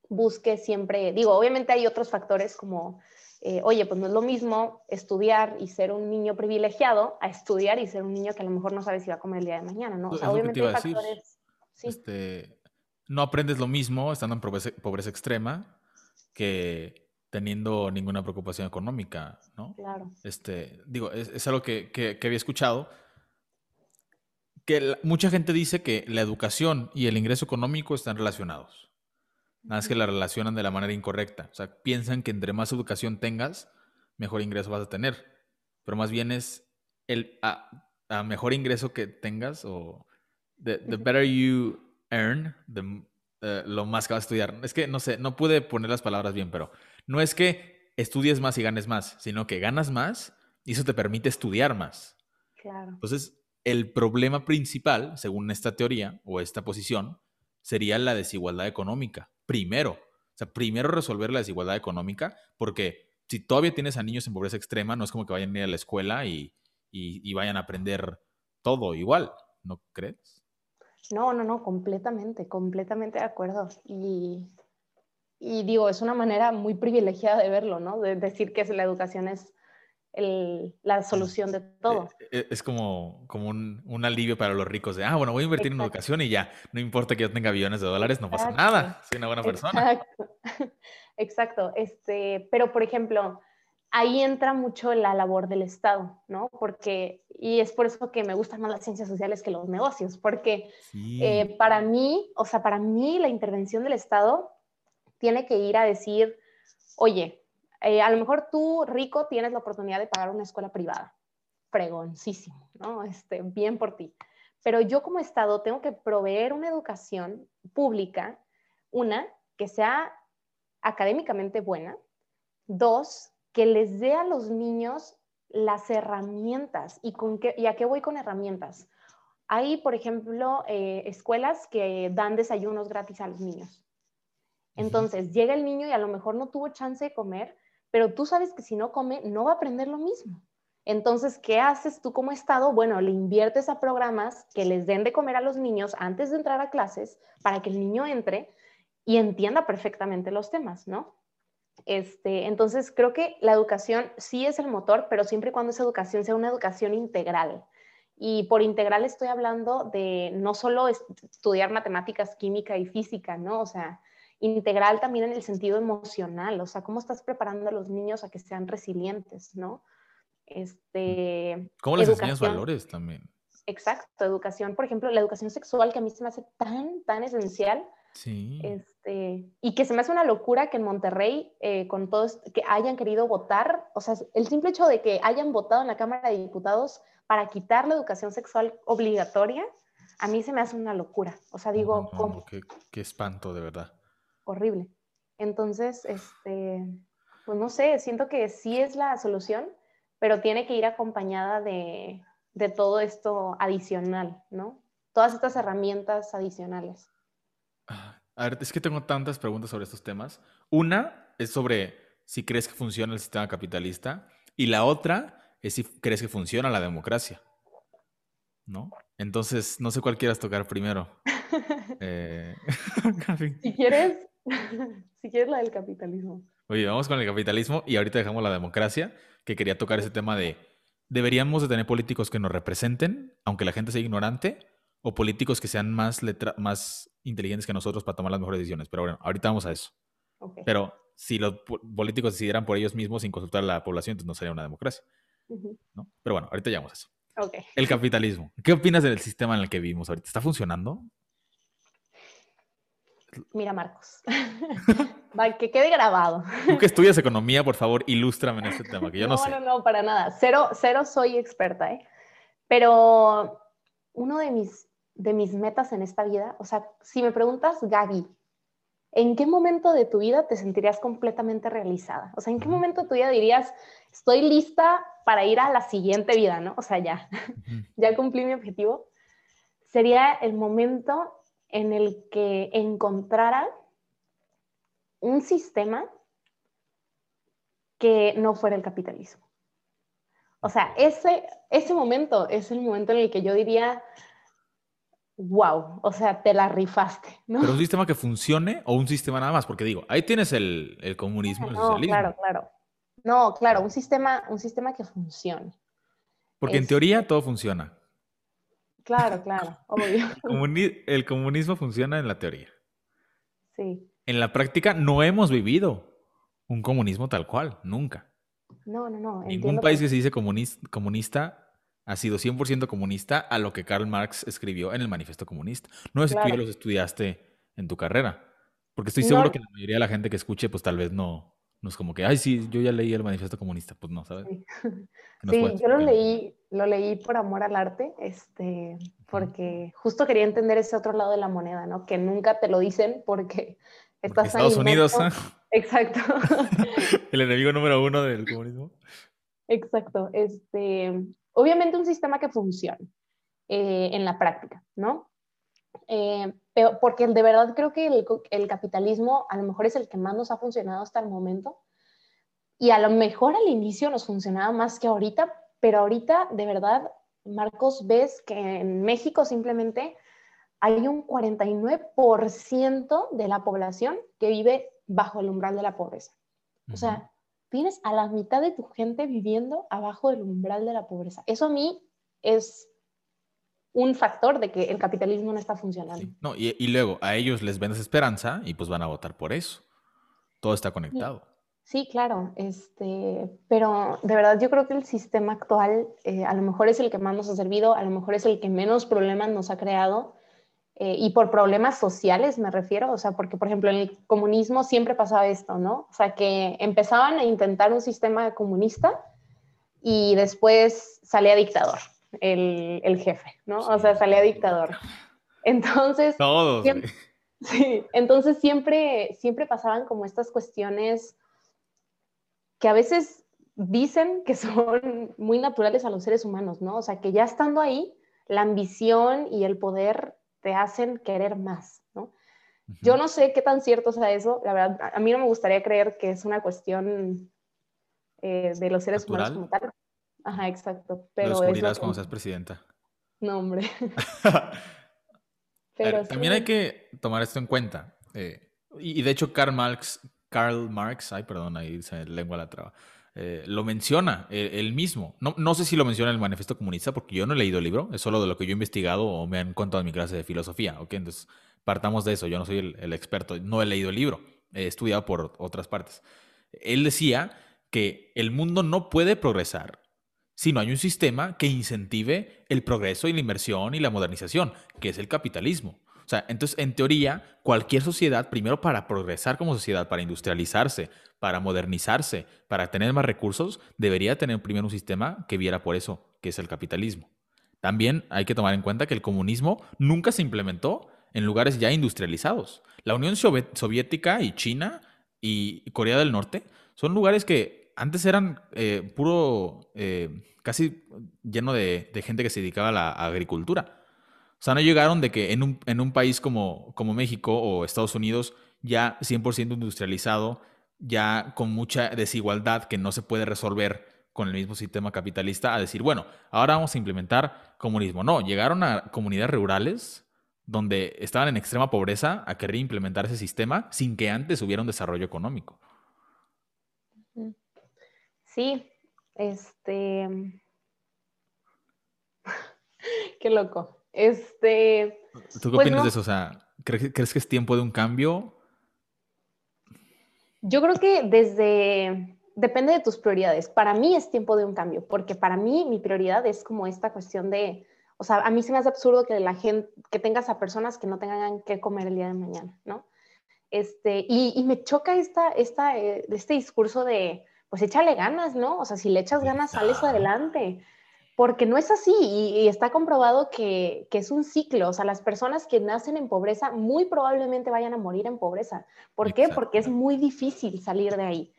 busque siempre, digo, obviamente hay otros factores como, eh, oye, pues no es lo mismo estudiar y ser un niño privilegiado a estudiar y ser un niño que a lo mejor no sabe si va a comer el día de mañana, ¿no? O sea, obviamente hay factores... Sí. Este, no aprendes lo mismo estando en pobreza, extrema que teniendo ninguna preocupación económica, ¿no? Claro. Este, digo, es, algo que, había escuchado, que mucha gente dice que la educación y el ingreso económico están relacionados. Nada más que la relacionan de la manera incorrecta. O sea, piensan que entre más educación tengas, mejor ingreso vas a tener. Pero más bien es el a, mejor ingreso que tengas o the better you earn, eh, lo más que vas a estudiar. Es que no sé, no pude poner las palabras bien, pero no es que estudies más y ganes más, sino que ganas más y eso te permite estudiar más. Claro. Entonces, el problema principal, según esta teoría o esta posición, sería la desigualdad económica. Primero, o sea, primero resolver la desigualdad económica, porque si todavía tienes a niños en pobreza extrema, no es como que vayan a ir a la escuela y, y vayan a aprender todo igual, ¿no crees? No, no, no, completamente, completamente de acuerdo. Y, y digo, es una manera muy privilegiada de verlo, ¿no? De decir que la educación es la solución de todo. E, e, es como, como un, alivio para los ricos de, ah, bueno, voy a invertir en educación y ya, no importa que yo tenga billones de dólares, no pasa nada, soy una buena persona. Exacto, [laughs] Exacto, este, pero por ejemplo, ahí entra mucho la labor del Estado, ¿no? Porque, y es por eso que me gustan más las ciencias sociales que los negocios, porque eh, para mí, o sea, para mí la intervención del Estado tiene que ir a decir, oye, eh, a lo mejor tú, rico, tienes la oportunidad de pagar una escuela privada, fregoncísimo, ¿no? Este, bien por ti. Pero yo como Estado tengo que proveer una educación pública, una, que sea académicamente buena, dos, que les dé a los niños las herramientas. ¿Y, con qué, y a qué voy con herramientas? Hay, por ejemplo, eh, escuelas que dan desayunos gratis a los niños. Entonces, llega el niño y a lo mejor no tuvo chance de comer, pero tú sabes que si no come, no va a aprender lo mismo. Entonces, ¿qué haces tú como Estado? Bueno, le inviertes a programas que les den de comer a los niños antes de entrar a clases para que el niño entre y entienda perfectamente los temas, ¿no? Este, entonces, creo que la educación sí es el motor, pero siempre y cuando esa educación sea una educación integral. Y por integral estoy hablando de no solo estudiar matemáticas, química y física, ¿no? O sea, integral también en el sentido emocional, o sea, cómo estás preparando a los niños a que sean resilientes, ¿no? Este, ¿Cómo les enseñas valores también? Exacto, educación, por ejemplo, la educación sexual que a mí se me hace tan, tan esencial. Sí. Este, y que se me hace una locura que en Monterrey, eh, con todos, que hayan querido votar, o sea, el simple hecho de que hayan votado en la Cámara de Diputados para quitar la educación sexual obligatoria, a mí se me hace una locura. O sea, digo, ¿cómo? Qué, qué, espanto, de verdad. Horrible. Entonces, este, pues no sé, siento que sí es la solución, pero tiene que ir acompañada de, de todo esto adicional, ¿no? Todas estas herramientas adicionales. A ver, es que tengo tantas preguntas sobre estos temas. Una es sobre si crees que funciona el sistema capitalista y la otra es si crees que funciona la democracia. ¿No? Entonces, no sé cuál quieras tocar primero. [laughs] Eh, [laughs] si quieres, [laughs] si quieres la del capitalismo. Oye, vamos con el capitalismo y ahorita dejamos la democracia, que quería tocar ese tema de, ¿deberíamos de tener políticos que nos representen, aunque la gente sea ignorante? ¿O políticos que sean más, más inteligentes que nosotros para tomar las mejores decisiones? Pero bueno, ahorita vamos a eso. Pero si los políticos decidieran por ellos mismos sin consultar a la población, entonces no sería una democracia. ¿no? Pero bueno, ahorita llegamos a eso. El capitalismo. ¿Qué opinas del sistema en el que vivimos ahorita? ¿Está funcionando? Mira, Marcos, [laughs] que quede grabado. Tú que estudias economía, por favor, ilústrame en este tema, que yo no, no sé. No, no, para nada. Cero, cero soy experta, ¿eh? Pero uno de mis, de mis metas en esta vida, o sea, si me preguntas, Gaby, ¿en qué momento de tu vida te sentirías completamente realizada? O sea, ¿en qué momento de tu vida dirías, estoy lista para ir a la siguiente vida, ¿no? O sea, ya, [laughs] ya cumplí mi objetivo. Sería el momento en el que encontrara un sistema que no fuera el capitalismo. O sea, ese, ese momento es el momento en el que yo diría, wow, o sea, te la rifaste, ¿no? Pero un sistema que funcione o un sistema nada más, porque digo, ahí tienes el, el comunismo, el socialismo. Claro, claro. No, claro, un sistema, un sistema que funcione. Porque en teoría todo funciona. Claro, claro, obvio. El comunismo funciona en la teoría. Sí. En la práctica no hemos vivido un comunismo tal cual, nunca. No, no, no. Ningún país que... se dice comunista ha sido 100% comunista a lo que Karl Marx escribió en el Manifiesto Comunista. No es que tú ya los estudiaste en tu carrera, porque estoy seguro que la mayoría de la gente que escuche, pues tal vez no, no es como que, ay, sí, yo ya leí el Manifiesto Comunista. Pues no, ¿sabes? Sí, yo lo leí, lo leí por amor al arte, este, porque justo quería entender ese otro lado de la moneda, ¿no? Que nunca te lo dicen porque estás Estados Unidos, ¿eh? Exacto. [laughs] El enemigo número uno del comunismo. Exacto. Este, obviamente un sistema que funcione eh, en la práctica, ¿no? Eh, pero porque de verdad creo que el, el, capitalismo a lo mejor es el que más nos ha funcionado hasta el momento y a lo mejor al inicio nos funcionaba más que ahorita, pero ahorita de verdad, Marcos, ves que en México simplemente hay un 49% de la población que vive bajo el umbral de la pobreza. O sea, tienes a la mitad de tu gente viviendo abajo del umbral de la pobreza. Eso a mí es un factor de que el capitalismo no está funcionando. No, y, luego a ellos les vendes esperanza y pues van a votar por eso. todo está conectado. Sí, claro, este, pero de verdad yo creo que el sistema actual eh, a lo mejor es el que más nos ha servido, a lo mejor es el que menos problemas nos ha creado, eh, y por problemas sociales me refiero, o sea, porque por ejemplo en el comunismo siempre pasaba esto, ¿no? O sea, que empezaban a intentar un sistema comunista y después salía dictador el, el jefe, ¿no? O sea, salía dictador. Entonces... Todos. sí, entonces siempre, siempre pasaban como estas cuestiones que a veces dicen que son muy naturales a los seres humanos, ¿no? O sea, que ya estando ahí, la ambición y el poder te hacen querer más, ¿no? Yo no sé qué tan cierto sea eso, la verdad, a mí no me gustaría creer que es una cuestión eh, de los seres humanos como tal. Ajá, exacto. Pero lo descubrirás cuando seas presidenta. No, hombre. [laughs] [laughs] pero También hay que tomar esto en cuenta. Eh, y, de hecho, Karl Marx, Karl Marx, ay, perdón, ahí se lengua la traba. Eh, lo menciona él, mismo. No, no, sé si lo menciona en el Manifiesto Comunista, porque yo no he leído el libro, es solo de lo que yo he investigado o me han contado en mi clase de filosofía. ¿ok? Entonces, partamos de eso. Yo no soy el, experto, no he leído el libro, he estudiado por otras partes. Él decía que el mundo no puede progresar si no hay un sistema que incentive el progreso y la inversión y la modernización, que es el capitalismo. O sea, entonces, en teoría, cualquier sociedad, primero para progresar como sociedad, para industrializarse, para modernizarse, para tener más recursos, debería tener primero un sistema que viera por eso, que es el capitalismo. También hay que tomar en cuenta que el comunismo nunca se implementó en lugares ya industrializados. La Unión Soviética y China y Corea del Norte son lugares que antes eran eh, puro, eh, casi lleno de, gente que se dedicaba a la agricultura. O sea, no llegaron de que en un, en un país como México o Estados Unidos, ya 100% industrializado, ya con mucha desigualdad que no se puede resolver con el mismo sistema capitalista, a decir, bueno, ahora vamos a implementar comunismo. No, llegaron a comunidades rurales donde estaban en extrema pobreza a querer implementar ese sistema sin que antes hubiera un desarrollo económico. Sí, este... [laughs] Qué loco. Este. ¿Tú qué pues opinas de eso? O sea, ¿crees, que es tiempo de un cambio? Yo creo que desde. Depende de tus prioridades. Para mí es tiempo de un cambio, porque para mí mi prioridad es como esta cuestión de. O sea, a mí se me hace absurdo que la gente, que tengas a personas que no tengan que comer el día de mañana, ¿no? Este, y, me choca esta, esta, eh, este discurso de, pues échale ganas, ¿no? O sea, si le echas ganas, sales adelante porque no es así y, está comprobado que, es un ciclo. O sea, las personas que nacen en pobreza muy probablemente vayan a morir en pobreza. ¿Por qué? Porque es muy difícil salir de ahí.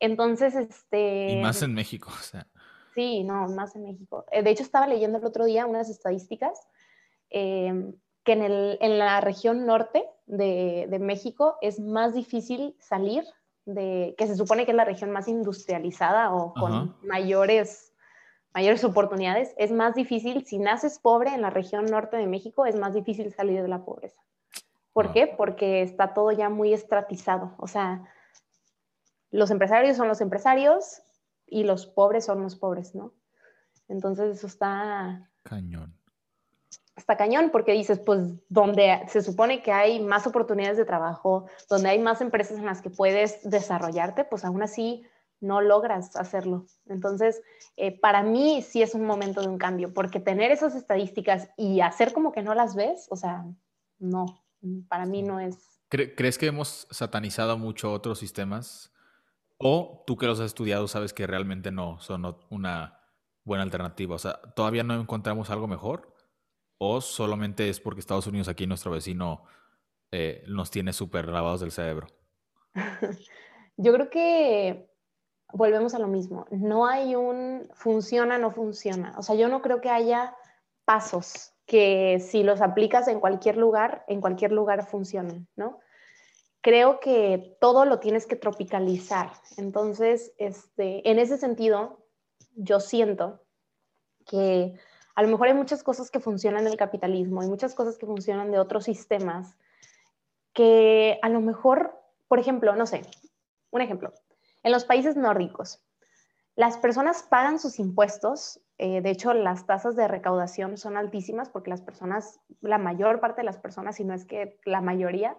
Entonces, este... Y más en México, o sea. Sí, no, más en México. Eh, de hecho, estaba leyendo el otro día unas estadísticas em, que en, el, en, la región norte de, de, México es más difícil salir de, que se supone que es la región más industrializada o con mayores mayores oportunidades, es más difícil, si naces pobre en la región norte de México, es más difícil salir de la pobreza. ¿Por ah. qué? Porque está todo ya muy estratizado. O sea, los empresarios son los empresarios y los pobres son los pobres, ¿no? Entonces eso está... Cañón. Está cañón porque dices, pues donde se supone que hay más oportunidades de trabajo, donde hay más empresas en las que puedes desarrollarte, pues aún así no logras hacerlo. Entonces, eh, para mí sí es un momento de un cambio, porque tener esas estadísticas y hacer como que no las ves, o sea, no, para mí no es... ¿Crees que hemos satanizado mucho otros sistemas? ¿O tú que los has estudiado sabes que realmente no son una buena alternativa? O sea, ¿todavía no encontramos algo mejor? ¿O solamente es porque Estados Unidos, aquí nuestro vecino, eh, nos tiene súper lavados del cerebro? [laughs] Yo creo que volvemos a lo mismo, no hay un funciona, no funciona. O sea, yo no creo que haya pasos que si los aplicas en cualquier lugar, en cualquier lugar funcionen, ¿no? Creo que todo lo tienes que tropicalizar. Entonces, este, en ese sentido, yo siento que a lo mejor hay muchas cosas que funcionan del capitalismo, hay muchas cosas que funcionan de otros sistemas, que a lo mejor, por ejemplo, no sé, un ejemplo, en los países nórdicos, las personas pagan sus impuestos, eh, de hecho las tasas de recaudación son altísimas porque las personas, la mayor parte de las personas, si no es que la mayoría,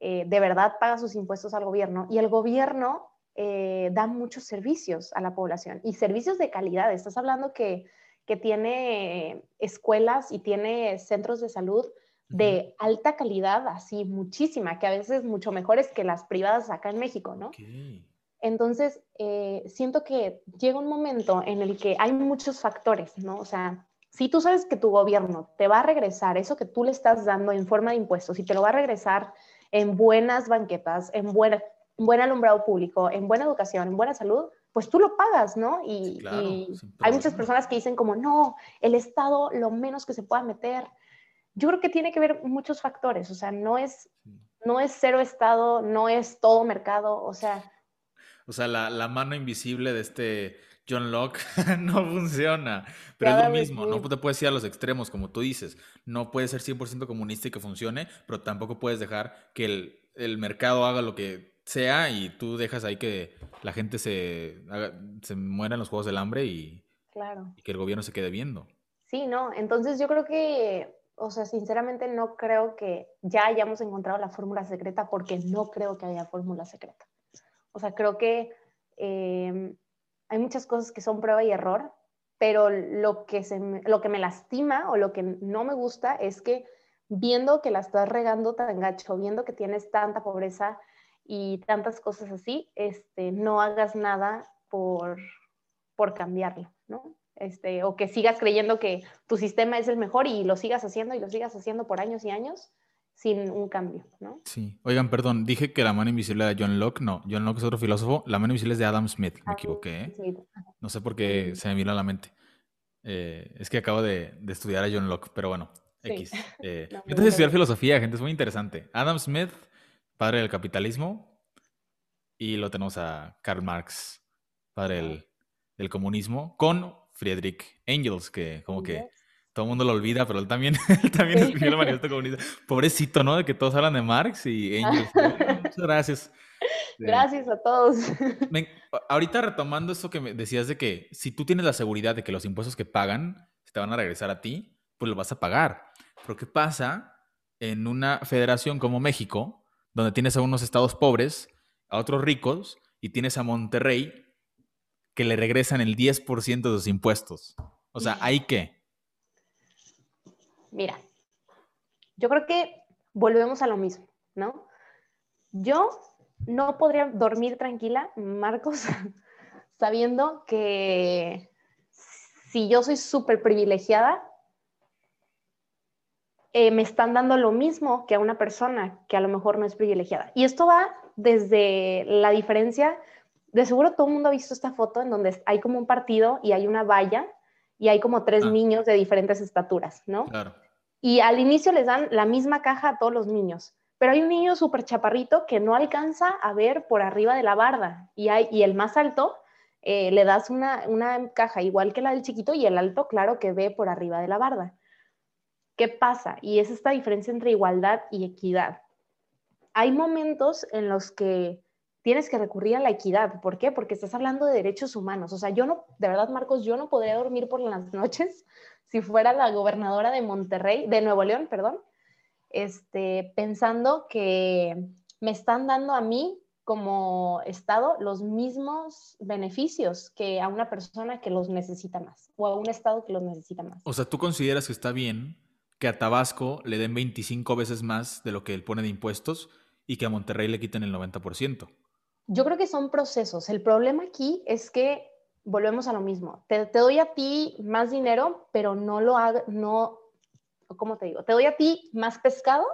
eh, de verdad paga sus impuestos al gobierno y el gobierno eh, da muchos servicios a la población y servicios de calidad. Estás hablando que, que tiene escuelas y tiene centros de salud de alta calidad, así muchísima, que a veces mucho mejores que las privadas acá en México, ¿no? Entonces, eh, siento que llega un momento en el que hay muchos factores, ¿no? O sea, si tú sabes que tu gobierno te va a regresar eso que tú le estás dando en forma de impuestos y te lo va a regresar en buenas banquetas, en buena, buen alumbrado público, en buena educación, en buena salud, pues tú lo pagas, ¿no? Y, y hay muchas personas que dicen como, no, el Estado lo menos que se pueda meter. Yo creo que tiene que ver muchos factores, o sea, no es, no es cero Estado, no es todo mercado, o sea, o sea, la, mano invisible de este John Locke [laughs] no funciona. Pero es lo mismo, no te puedes ir a los extremos, como tú dices. No puedes ser 100% comunista y que funcione, pero tampoco puedes dejar que el, mercado haga lo que sea y tú dejas ahí que la gente se, se muera en los juegos del hambre y, y que el gobierno se quede viendo. Sí, no. Entonces yo creo que, o sea, sinceramente no creo que ya hayamos encontrado la fórmula secreta porque no creo que haya fórmula secreta. O sea, creo que em, hay muchas cosas que son prueba y error, pero lo que, se lo que me lastima o lo que no me gusta es que viendo que la estás regando tan gacho, viendo que tienes tanta pobreza y tantas cosas así, este, no hagas nada por, por cambiarlo, ¿no? Este, o que sigas creyendo que tu sistema es el mejor y lo sigas haciendo y lo sigas haciendo por años y años sin un cambio, ¿no? Sí. Oigan, perdón, dije que la mano invisible era John Locke. No, John Locke es otro filósofo. La mano invisible es de Adam Smith. Me equivoqué. ¿eh? No sé por qué se me vino a la mente. Eh, es que acabo de, estudiar a John Locke, pero bueno, X. Eh, [laughs] entonces, estudiar filosofía, gente, es muy interesante. Adam Smith, padre del capitalismo. Y lo tenemos a Karl Marx, padre del, comunismo, con Friedrich Engels, que como que todo el mundo lo olvida, pero él también, [laughs] él también escribió el manifiesto comunista. Pobrecito, ¿no? De que todos hablan de Marx y Engels. [laughs] Muchas gracias. Gracias a todos. [laughs] ahorita retomando eso que me decías de que si tú tienes la seguridad de que los impuestos que pagan te van a regresar a ti, pues lo vas a pagar. Pero ¿qué pasa en una federación como México, donde tienes a unos estados pobres, a otros ricos, y tienes a Monterrey que le regresan el 10% de sus impuestos? O sea, ¿hay qué? Mira, yo creo que volvemos a lo mismo, ¿no? Yo no podría dormir tranquila, Marcos, [laughs] sabiendo que si yo soy súper privilegiada, eh, me están dando lo mismo que a una persona que a lo mejor no es privilegiada. Y esto va desde la diferencia, de seguro todo el mundo ha visto esta foto en donde hay como un partido y hay una valla y hay como tres ah. niños de diferentes estaturas, ¿no? Claro. Y al inicio les dan la misma caja a todos los niños, pero hay un niño súper chaparrito que no alcanza a ver por arriba de la barda y, hay, y el más alto eh, le das una, una caja igual que la del chiquito y el alto, claro, que ve por arriba de la barda. ¿Qué pasa? Y es esta diferencia entre igualdad y equidad. Hay momentos en los que tienes que recurrir a la equidad. ¿Por qué? Porque estás hablando de derechos humanos. O sea, yo no, de verdad, Marcos, yo no podría dormir por las [laughs] noches si fuera la gobernadora de Monterrey, de Nuevo León, perdón, este, pensando que me están dando a mí como Estado los mismos beneficios que a una persona que los necesita más o a un Estado que los necesita más. O sea, ¿tú consideras que está bien que a Tabasco le den 25 veces más de lo que él pone de impuestos y que a Monterrey le quiten el 90%? Yo creo que son procesos. El problema aquí es que volvemos a lo mismo. Te, doy a ti más dinero, pero no lo hago, no, ¿cómo te digo? Te doy a ti más pescado,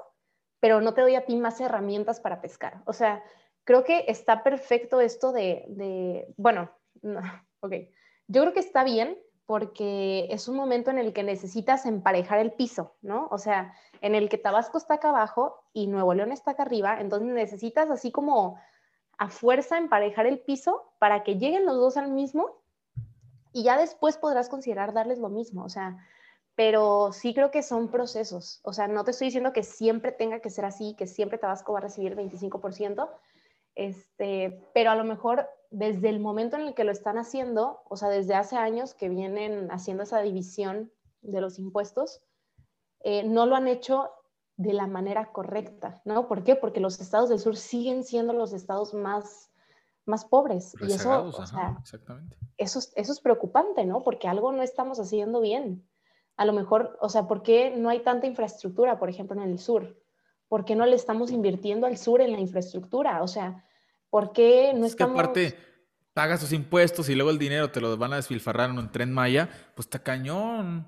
pero no te doy a ti más herramientas para pescar. O sea, creo que está perfecto esto de, bueno, [laughs] ok, yo creo que está bien porque es un momento en el que necesitas emparejar el piso, ¿no? O sea, en el que Tabasco está acá abajo y Nuevo León está acá arriba, entonces necesitas así como a fuerza emparejar el piso para que lleguen los dos al mismo y ya después podrás considerar darles lo mismo, o sea, pero sí creo que son procesos, o sea, no te estoy diciendo que siempre tenga que ser así, que siempre Tabasco va a recibir 25%, este, pero a lo mejor desde el momento en el que lo están haciendo, o sea, desde hace años que vienen haciendo esa división de los impuestos, eh, no lo han hecho de la manera correcta, ¿no? ¿Por qué? Porque los estados del sur siguen siendo los estados más, más pobres. y eso, o sea, exactamente. Eso, eso es preocupante, ¿no? Porque algo no estamos haciendo bien. A lo mejor, o sea, ¿por qué no hay tanta infraestructura, por ejemplo, en el sur? ¿Por qué no le estamos invirtiendo al sur en la infraestructura? O sea, ¿por qué no es estamos... Que aparte, pagas tus impuestos y luego el dinero te lo van a desfilfarrar en un tren Maya, pues está cañón.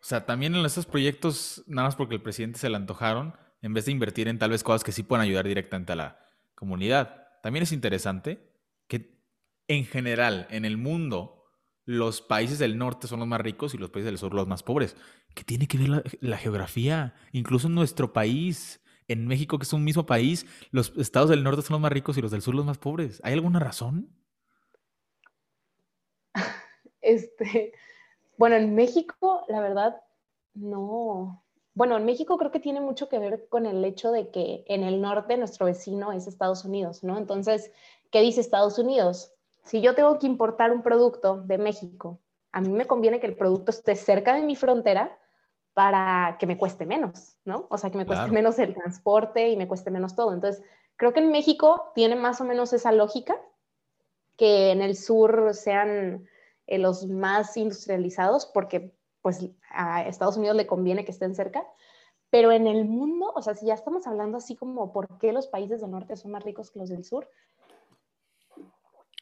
O sea, también en estos proyectos, nada más porque el presidente se le antojaron, en vez de invertir en tal vez cosas que sí puedan ayudar directamente a la comunidad. También es interesante que en general, en el mundo, los países del norte son los más ricos y los países del sur los más pobres. ¿Qué tiene que ver la, la geografía? Incluso en nuestro país, en México, que es un mismo país, los estados del norte son los más ricos y los del sur los más pobres. ¿Hay alguna razón? [laughs] Este, bueno, en México, la verdad, no. Bueno, en México creo que tiene mucho que ver con el hecho de que en el norte nuestro vecino es Estados Unidos, ¿no? Entonces, ¿qué dice Estados Unidos? Si yo tengo que importar un producto de México, a mí me conviene que el producto esté cerca de mi frontera para que me cueste menos, ¿no? O sea, que me cueste menos el transporte y me cueste menos todo. Entonces, creo que en México tiene más o menos esa lógica, que en el sur sean eh, los más industrializados porque pues a Estados Unidos le conviene que estén cerca, pero en el mundo, o sea, si ya estamos hablando así como por qué los países del norte son más ricos que los del sur.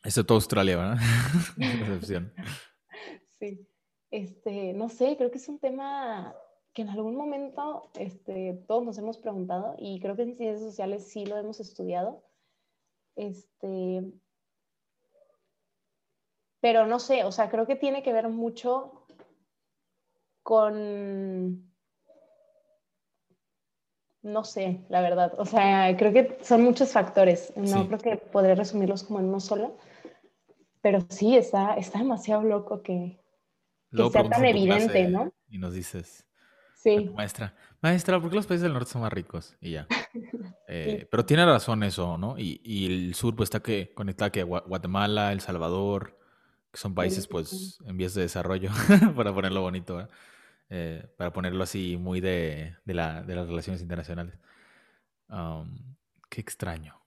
Excepto Australia, ¿verdad? [laughs] [laughs] sí, este, no sé, creo que es un tema que en algún momento este, todos nos hemos preguntado y creo que en ciencias sociales sí lo hemos estudiado. Este, pero no sé, o sea, creo que tiene que ver mucho con, no sé, la verdad, o sea, creo que son muchos factores, no creo que podré resumirlos como en uno solo, pero sí, está, está demasiado loco que, sea tan evidente, ¿no? Y nos dices, sí. maestra, maestra, ¿por qué los países del norte son más ricos? Y ya. [laughs] Eh, pero tiene razón eso, ¿no? Y, y, el sur pues está que conecta que Guatemala, El Salvador, que son países pues en vías de desarrollo, [laughs] para ponerlo bonito, eh, para ponerlo así muy de, de, la, de las relaciones internacionales. qué extraño.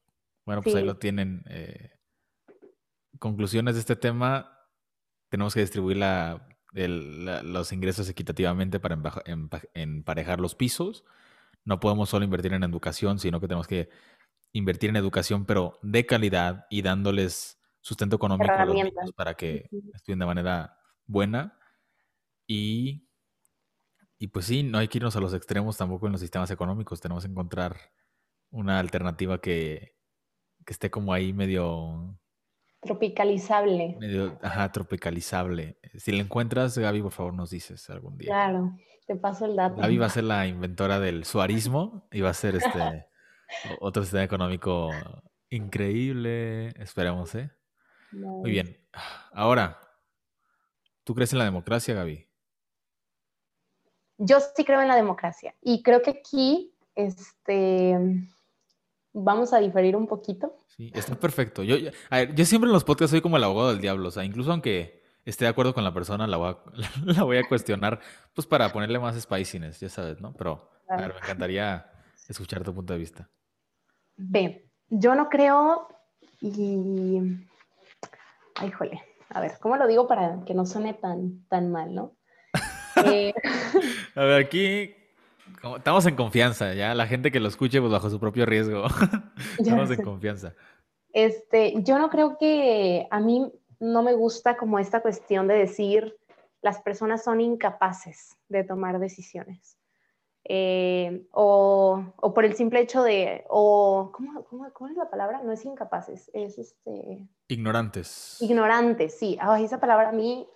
Bueno, pues ahí lo tienen. Eh, conclusiones de este tema. Tenemos que distribuir la, los ingresos equitativamente para emparejar los pisos. No podemos solo invertir en educación, sino que tenemos que invertir en educación, pero de calidad y dándoles sustento económico a los niños para que estudien de manera buena. Y, y pues sí, no hay que irnos a los extremos tampoco en los sistemas económicos. Tenemos que encontrar una alternativa que, que esté como ahí medio... Tropicalizable. Medio, ajá, tropicalizable. Si la encuentras, Gaby, por favor, nos dices algún día. Claro, te paso el dato. Gaby va a ser la inventora del suarismo y va a ser este otro sistema económico increíble. Esperemos, ¿eh? Muy bien. Ahora, ¿tú crees en la democracia, Gaby? Yo sí creo en la democracia y creo que aquí este, vamos a diferir un poquito. Sí, está perfecto. Yo, yo siempre en los podcasts soy como el abogado del diablo, o sea, incluso aunque esté de acuerdo con la persona, la voy a, [laughs] la voy a cuestionar, pues para ponerle más spiciness, ya sabes, ¿no? Pero a ver, me encantaría escuchar tu punto de vista. Bien, yo no creo y Ay, híjole, a ver, ¿cómo lo digo para que no suene tan, tan mal, no? [laughs] Eh, a ver, aquí estamos en confianza, ya la gente que lo escuche, pues bajo su propio riesgo. [laughs] estamos en confianza. Este, yo no creo que a mí no me gusta como esta cuestión de decir las personas son incapaces de tomar decisiones. Eh, o, o, por el simple hecho de, o, ¿cómo, cómo, cómo es la palabra? No es incapaces, es este... Ignorantes. Ignorantes, sí. Ay, esa palabra a mí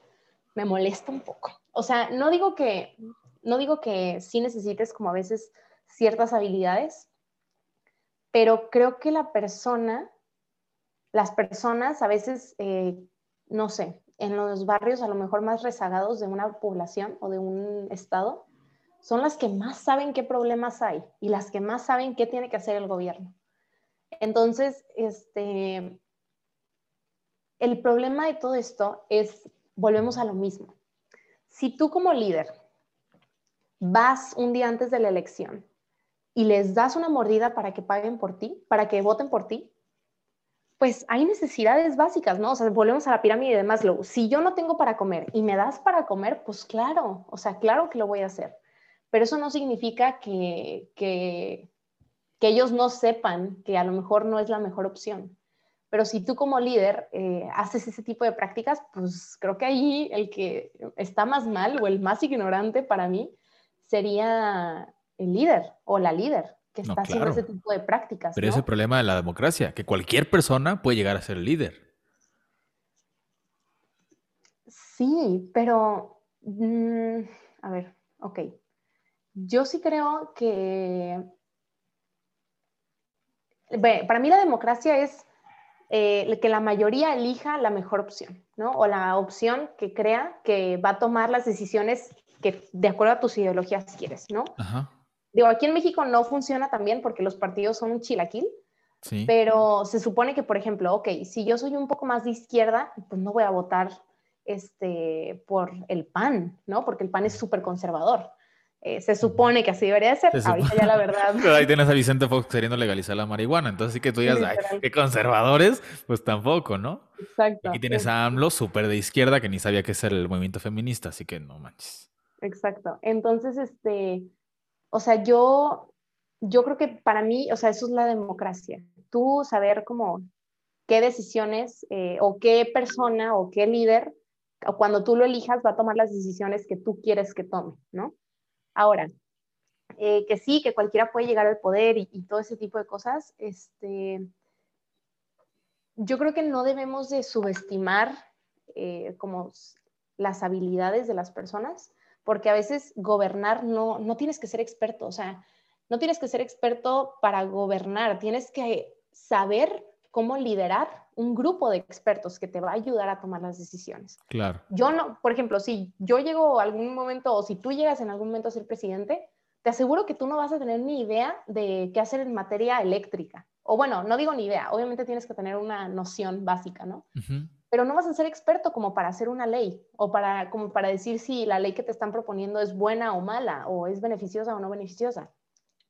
me molesta un poco. O sea, no digo que, no digo que sí necesites como a veces ciertas habilidades, pero creo que la persona, las personas a veces, eh, no sé, en los barrios a lo mejor más rezagados de una población o de un estado, son las que más saben qué problemas hay y las que más saben qué tiene que hacer el gobierno. Entonces, este, el problema de todo esto es, volvemos a lo mismo. Si tú como líder vas un día antes de la elección y les das una mordida para que paguen por ti, para que voten por ti, pues hay necesidades básicas, ¿no? O sea, volvemos a la pirámide de Maslow. Si yo no tengo para comer y me das para comer, pues claro, o sea, claro que lo voy a hacer. Pero eso no significa que, que, ellos no sepan que a lo mejor no es la mejor opción. Pero si tú como líder eh, haces ese tipo de prácticas, pues creo que ahí el que está más mal o el más ignorante para mí sería el líder o la líder que está haciendo ese tipo de prácticas. Pero es el problema de la democracia, que cualquier persona puede llegar a ser el líder. Sí, pero, mm, a ver, ok. Yo sí creo que, para mí la democracia es eh, que la mayoría elija la mejor opción, ¿no? O la opción que crea que va a tomar las decisiones que de acuerdo a tus ideologías quieres, ¿no? Ajá. Digo, aquí en México no funciona también porque los partidos son un chilaquil, sí. pero se supone que, por ejemplo, ok, si yo soy un poco más de izquierda, pues no voy a votar este, por el PAN, ¿no? Porque el PAN es súper conservador. Eh, se supone que así debería ser. Ahorita ya la verdad. [laughs] ahí tienes a Vicente Fox queriendo legalizar la marihuana. Entonces sí que tú digas, ay, qué conservadores, pues tampoco, ¿no? Exacto. Aquí tienes a AMLO súper de izquierda que ni sabía qué ser el movimiento feminista, así que no manches. Exacto. Entonces, este, o sea, yo, yo creo que para mí, o sea, eso es la democracia. Tú saber cómo, qué decisiones eh, o qué persona o qué líder, cuando tú lo elijas, va a tomar las decisiones que tú quieres que tome, ¿no? Ahora, eh, que sí, que cualquiera puede llegar al poder y, todo ese tipo de cosas, este, yo creo que no debemos de subestimar eh, como las habilidades de las personas porque a veces gobernar no, no tienes que ser experto, o sea, no tienes que ser experto para gobernar, tienes que saber cómo liderar un grupo de expertos que te va a ayudar a tomar las decisiones. Claro. Yo no, por ejemplo, si yo llego a algún momento o si tú llegas en algún momento a ser presidente, te aseguro que tú no vas a tener ni idea de qué hacer en materia eléctrica. O bueno, no digo ni idea, obviamente tienes que tener una noción básica, ¿no? Pero no vas a ser experto como para hacer una ley o para, como para decir si la ley que te están proponiendo es buena o mala o es beneficiosa o no beneficiosa.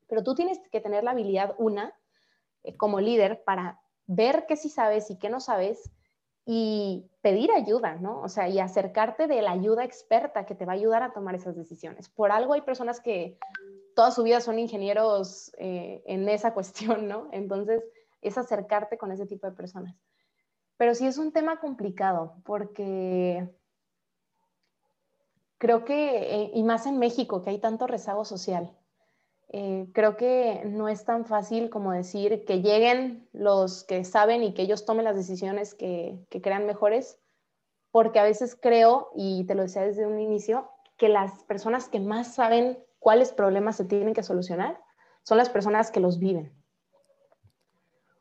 Pero tú tienes que tener la habilidad, una, eh, como líder, para ver qué sí sabes y qué no sabes y pedir ayuda, ¿no? O sea, y acercarte de la ayuda experta que te va a ayudar a tomar esas decisiones. Por algo hay personas que toda su vida son ingenieros eh, en esa [laughs] cuestión, ¿no? Entonces, es acercarte con ese tipo de personas. Pero sí es un tema complicado porque creo que, eh, y más en México, que hay tanto rezago social, eh, creo que no es tan fácil como decir que lleguen los que saben y que ellos tomen las decisiones que, que crean mejores, porque a veces creo, y te lo decía desde un inicio, que las personas que más saben cuáles problemas se tienen que solucionar son las personas que los viven.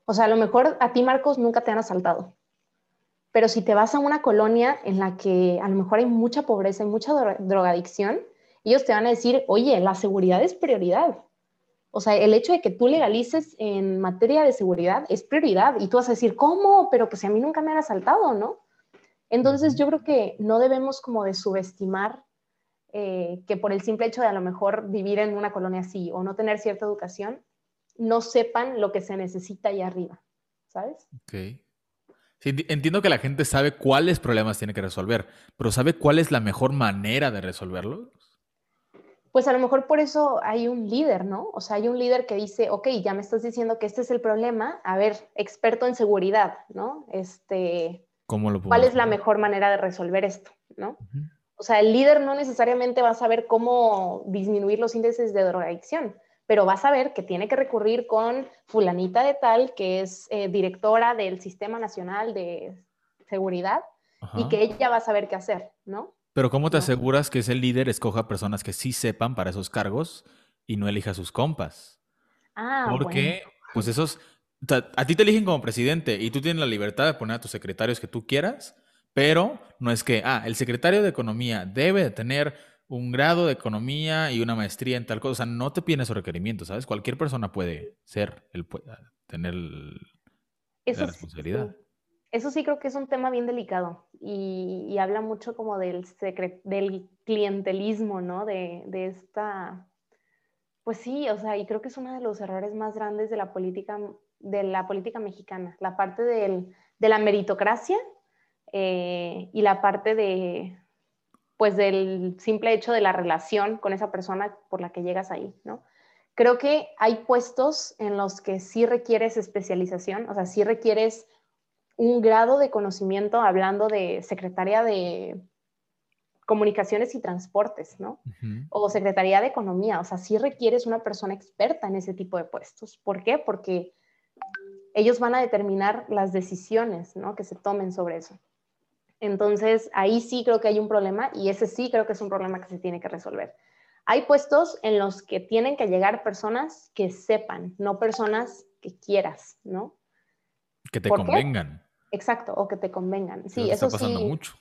O sea, a lo mejor a ti, Marcos, nunca te han asaltado, pero si te vas a una colonia en la que a lo mejor hay mucha pobreza y mucha drogadicción, ellos te van a decir, oye, la seguridad es prioridad. O sea, el hecho de que tú legalices en materia de seguridad es prioridad. Y tú vas a decir, ¿cómo? Pero pues si a mí nunca me han asaltado, ¿no? Entonces yo creo que no debemos como de subestimar eh, que por el simple hecho de a lo mejor vivir en una colonia así o no tener cierta educación, no sepan lo que se necesita ahí arriba, ¿sabes? Ok entiendo que la gente sabe cuáles problemas tiene que resolver, pero ¿sabe cuál es la mejor manera de resolverlos? Pues a lo mejor por eso hay un líder, ¿no? O sea, hay un líder que dice, ok, ya me estás diciendo que este es el problema, a ver, experto en seguridad, ¿no? Este, ¿Cómo lo ¿Cuál es la mejor manera de resolver esto, ¿no? O sea, el líder no necesariamente va a saber cómo disminuir los índices de drogadicción, pero vas a ver que tiene que recurrir con fulanita de tal, que es eh, directora del Sistema Nacional de Seguridad, y que ella va a saber qué hacer, ¿no? Pero ¿cómo te aseguras que ese líder escoja personas que sí sepan para esos cargos y no elija sus compas? Ah, Porque, pues esos, a ti te eligen como presidente y tú tienes la libertad de poner a tus secretarios que tú quieras, pero no es que, ah, el secretario de Economía debe de tener un grado de economía y una maestría en tal cosa. O sea, no te piden esos requerimientos, ¿sabes? Cualquier persona puede ser, el, tener la responsabilidad. Eso sí creo que es un tema bien delicado y, habla mucho como del, del clientelismo, ¿no? De, esta, Pues sí, o sea, y creo que es uno de los errores más grandes de la política, de la política mexicana, la parte del, de la meritocracia eh, y la parte de, pues del simple hecho de la relación con esa persona por la que llegas ahí, ¿no? Creo que hay puestos en los que sí requieres especialización, o sea, sí requieres un grado de conocimiento hablando de secretaria de comunicaciones y transportes, ¿no? O secretaría de economía, o sea, sí requieres una persona experta en ese tipo de puestos. ¿Por qué? Porque ellos van a determinar las decisiones, ¿no? Que se tomen sobre eso. Entonces, ahí sí creo que hay un problema y ese sí creo que es un problema que se tiene que resolver. Hay puestos en los que tienen que llegar personas que sepan, no personas que quieras, ¿no? Que te convengan. Exacto, o que te convengan. Sí, eso está pasando sí, mucho.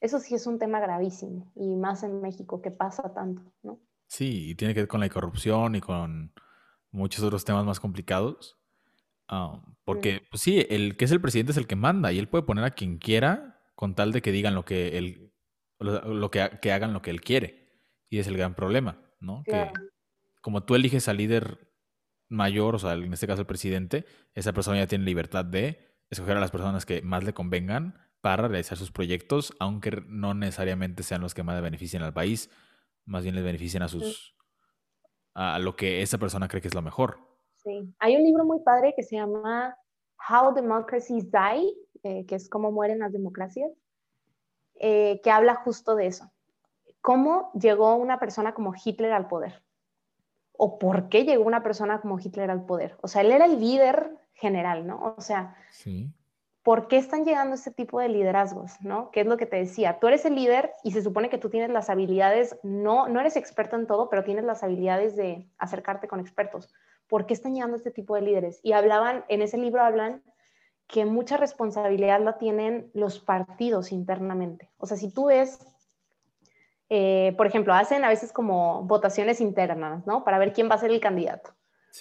Eso sí es un tema gravísimo y más en México que pasa tanto, ¿no? Sí, y tiene que ver con la corrupción y con muchos otros temas más complicados. Ah, porque, pues sí, el que es el presidente es el que manda y él puede poner a quien quiera con tal de que digan lo que él, lo, que, que, hagan lo que él quiere. Y es el gran problema, ¿no? Que como tú eliges al líder mayor, o sea, en este caso el presidente, esa persona ya tiene libertad de escoger a las personas que más le convengan para realizar sus proyectos, aunque no necesariamente sean los que más le beneficien al país, más bien les beneficien a sus a lo que esa persona cree que es lo mejor. Sí, hay un libro muy padre que se llama How Democracies Die, eh, que es cómo mueren las democracias, eh, que habla justo de eso. ¿Cómo llegó una persona como Hitler al poder? ¿O por qué llegó una persona como Hitler al poder? O sea, él era el líder general, ¿no? O sea, ¿por qué están llegando este tipo de liderazgos, ¿no? ¿Qué es lo que te decía? Tú eres el líder y se supone que tú tienes las habilidades, no, no eres experto en todo, pero tienes las habilidades de acercarte con expertos. ¿Por qué están llegando este tipo de líderes? Y hablaban, en ese libro hablan que mucha responsabilidad la tienen los partidos internamente. O sea, si tú ves, eh, por ejemplo, hacen a veces como votaciones internas, ¿no? Para ver quién va a ser el candidato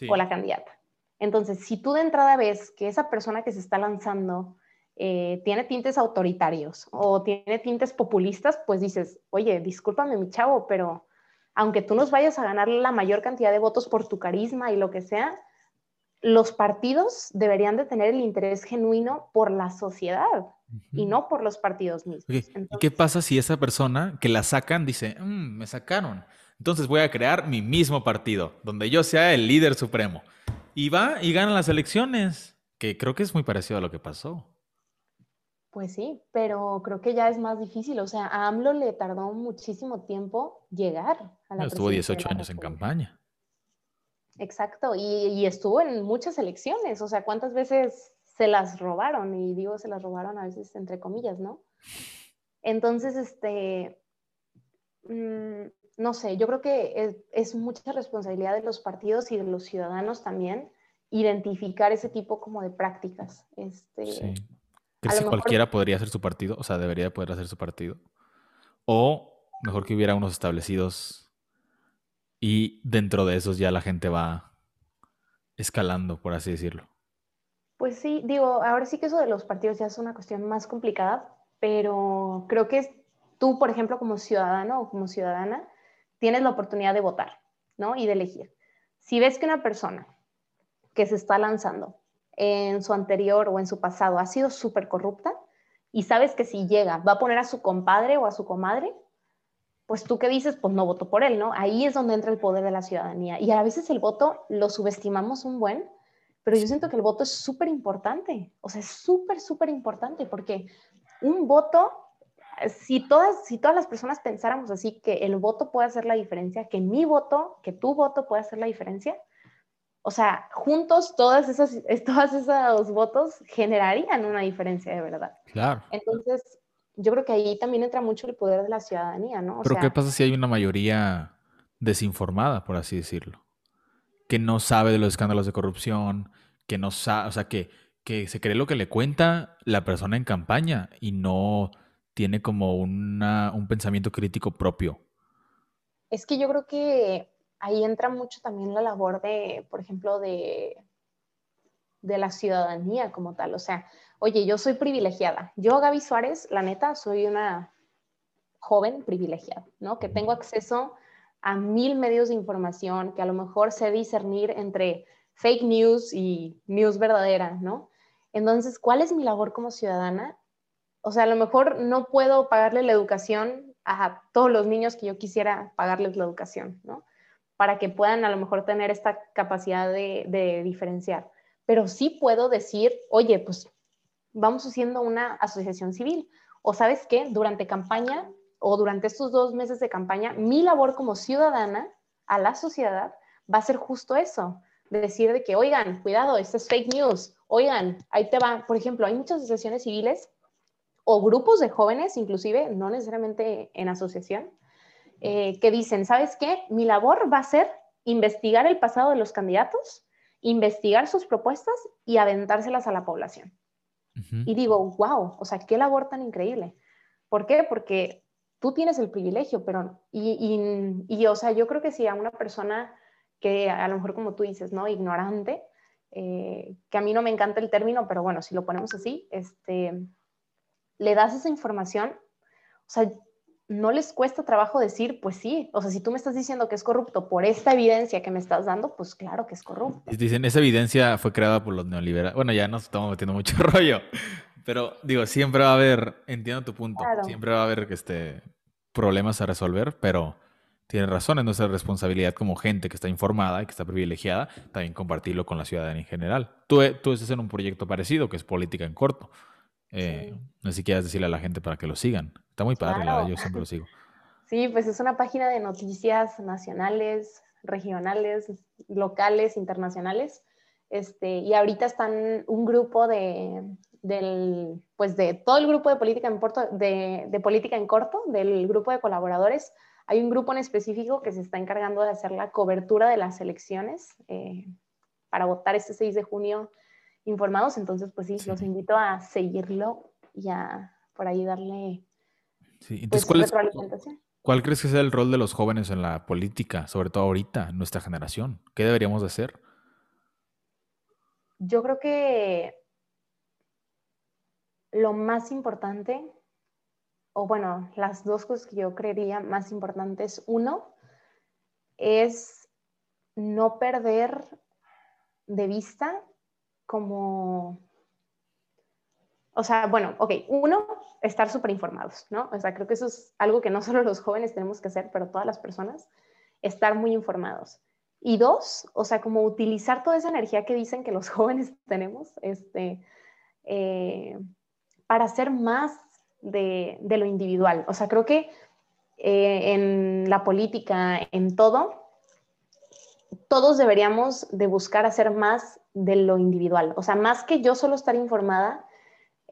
o la candidata. Entonces, si tú de entrada ves que esa persona que se está lanzando eh, tiene tintes autoritarios o tiene tintes populistas, pues dices, oye, discúlpame mi chavo, pero aunque tú nos vayas a ganar la mayor cantidad de votos por tu carisma y lo que sea, los partidos deberían de tener el interés genuino por la sociedad y no por los partidos mismos. ¿Y qué pasa si esa persona que la sacan dice, mm, me sacaron? Entonces voy a crear mi mismo partido, donde yo sea el líder supremo. Y va y gana las elecciones, que creo que es muy parecido a lo que pasó. Pues sí, pero creo que ya es más difícil. O sea, a AMLO le tardó muchísimo tiempo llegar a la Estuvo 18 años en campaña. Exacto, y, estuvo en muchas elecciones. O sea, ¿cuántas veces se las robaron? Y digo, se las robaron a veces entre comillas, ¿no? Entonces, este, mm, no sé, yo creo que es, mucha responsabilidad de los partidos y de los ciudadanos también identificar ese tipo como de prácticas. Este, sí. ¿Crees que cualquiera podría hacer su partido? O sea, debería poder hacer su partido. O mejor que hubiera unos establecidos y dentro de esos ya la gente va escalando, por así decirlo. Pues sí, digo, ahora sí que eso de los partidos ya es una cuestión más complicada, pero creo que tú, por ejemplo, como ciudadano o como ciudadana, tienes la oportunidad de votar, ¿no? Y de elegir. Si ves que una persona que se está lanzando en su anterior o en su pasado ha sido súper corrupta y sabes que si llega va a poner a su compadre o a su comadre, pues tú qué dices, pues no voto por él, ¿no? Ahí es donde entra el poder de la ciudadanía. Y a veces el voto lo subestimamos un buen, pero yo siento que el voto es súper importante, o sea, es súper, súper importante porque un voto si todas, si todas las personas pensáramos así, que el voto puede hacer la diferencia, que mi voto, que tu voto puede hacer la diferencia, o sea, juntos todas esas, [laughs] todos esos votos generarían una diferencia de verdad. Claro. Entonces, yo creo que ahí también entra mucho el poder de la ciudadanía, ¿no? Pero ¿qué pasa si hay una mayoría desinformada, por así decirlo? Que no sabe de los escándalos de corrupción, que no sabe, o sea, que, que se cree lo que le cuenta la persona en campaña y no tiene como un pensamiento crítico propio. Es que yo creo que ahí entra mucho también la labor de, por ejemplo, de, de la ciudadanía como tal. O sea, oye, yo soy privilegiada. Yo, Gaby Suárez, la neta, soy una joven privilegiada, ¿no? Que tengo acceso a mil medios de información, que a lo mejor sé discernir entre fake news y news verdadera, ¿no? Entonces, ¿cuál es mi labor como ciudadana? O sea, a lo mejor no puedo pagarle la educación a todos los niños que yo quisiera pagarles la educación, ¿no? Para que puedan a lo mejor tener esta capacidad de, de diferenciar. Pero sí puedo decir, oye, pues vamos haciendo una asociación civil. O sabes qué, durante campaña o durante estos dos meses de campaña, mi labor como ciudadana a la sociedad va a ser justo eso, de decir de que, oigan, cuidado, esto es fake news, oigan, ahí te va. Por ejemplo, hay muchas asociaciones civiles o grupos de jóvenes, inclusive, no necesariamente en asociación, eh, que dicen, ¿sabes qué? Mi labor va a ser investigar el pasado de los candidatos, investigar sus propuestas y aventárselas a la población. Y digo, wow, o sea, qué labor tan increíble. ¿Por qué? Porque tú tienes el privilegio, pero, y, y, o sea, yo creo que si a una persona que a lo mejor como tú dices, ¿no? Ignorante, eh, que a mí no me encanta el término, pero bueno, si lo ponemos así, este, le das esa información, o sea, no les cuesta trabajo decir, pues sí, o sea, si tú me estás diciendo que es corrupto por esta evidencia que me estás dando, pues claro que es corrupto. Dicen, esa evidencia fue creada por los neoliberales. Bueno, ya nos estamos metiendo mucho [laughs] rollo, pero digo, siempre va a haber, entiendo tu punto, siempre va a haber este, problemas a resolver, pero tienes razón, es nuestra responsabilidad como gente que está informada y que está privilegiada, también compartirlo con la ciudadanía en general. Tú, tú estás en un proyecto parecido, que es política en corto. Eh, si quieres decirle a la gente para que lo sigan. Está muy padre, la yo siempre lo sigo. [laughs] Sí, pues es una página de noticias nacionales, regionales, locales, internacionales. Este, y ahorita están un grupo de, del, pues de todo el grupo de política en corto, de, de, política en corto, del grupo de colaboradores. Hay un grupo en específico que se está encargando de hacer la cobertura de las elecciones eh, para votar este 6 de junio informados. Entonces, pues sí, los invito a seguirlo y a por ahí darle Sí. Entonces, pues, ¿cuál, ¿cuál crees que sea el rol de los jóvenes en la política, sobre todo ahorita, en nuestra generación? ¿Qué deberíamos de hacer? Yo creo que lo más importante, o bueno, las dos cosas que yo creería más importantes, uno, es no perder de vista como o sea, bueno, ok, uno, estar súper informados, ¿no? O sea, creo que eso es algo que no [laughs] solo los jóvenes tenemos que hacer, pero todas las personas, estar muy informados. Y dos, o sea, como utilizar toda esa energía que dicen que los [laughs] jóvenes tenemos, este, eh, para hacer más de, lo individual. O sea, creo que eh, en la política, en todo, todos deberíamos de buscar hacer más de lo individual. O sea, más que yo solo estar informada,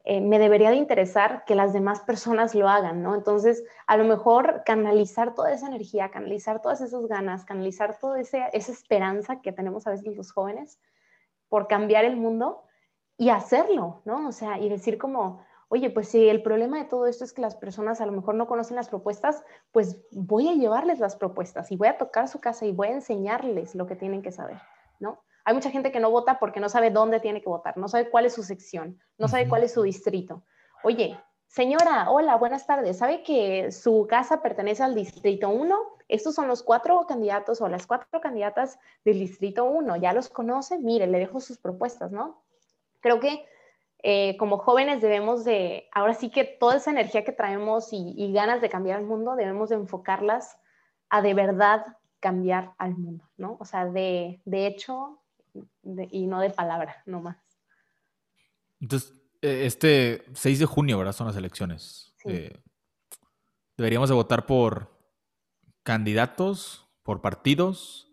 eh, me debería de interesar que las demás personas lo hagan, ¿no? Entonces, a lo mejor canalizar toda esa energía, canalizar todas esas ganas, canalizar toda esa esperanza que tenemos a veces los jóvenes por cambiar el mundo y hacerlo, ¿no? O sea, y decir como, oye, pues si el problema de todo esto es que las personas a lo mejor no conocen las propuestas, pues voy a llevarles las propuestas y voy a tocar su casa y voy a enseñarles lo que tienen que saber, ¿no? Hay mucha gente que no vota porque no sabe dónde tiene que votar, no sabe cuál es su sección, no sabe cuál es su distrito. Oye, señora, hola, buenas tardes. ¿Sabe que su casa pertenece al distrito 1? Estos son los cuatro candidatos o las cuatro candidatas del distrito 1. Ya los conoce, mire, le dejo sus propuestas, ¿no? Creo que eh, como jóvenes debemos de, ahora sí que toda esa energía que traemos y, y ganas de cambiar el mundo, debemos de enfocarlas a de verdad cambiar al mundo, ¿no? O sea, de, de hecho, y no de palabra, no más. Entonces, eh, este 6 de junio, ¿verdad? Son las elecciones. Eh, deberíamos de votar por candidatos, por partidos,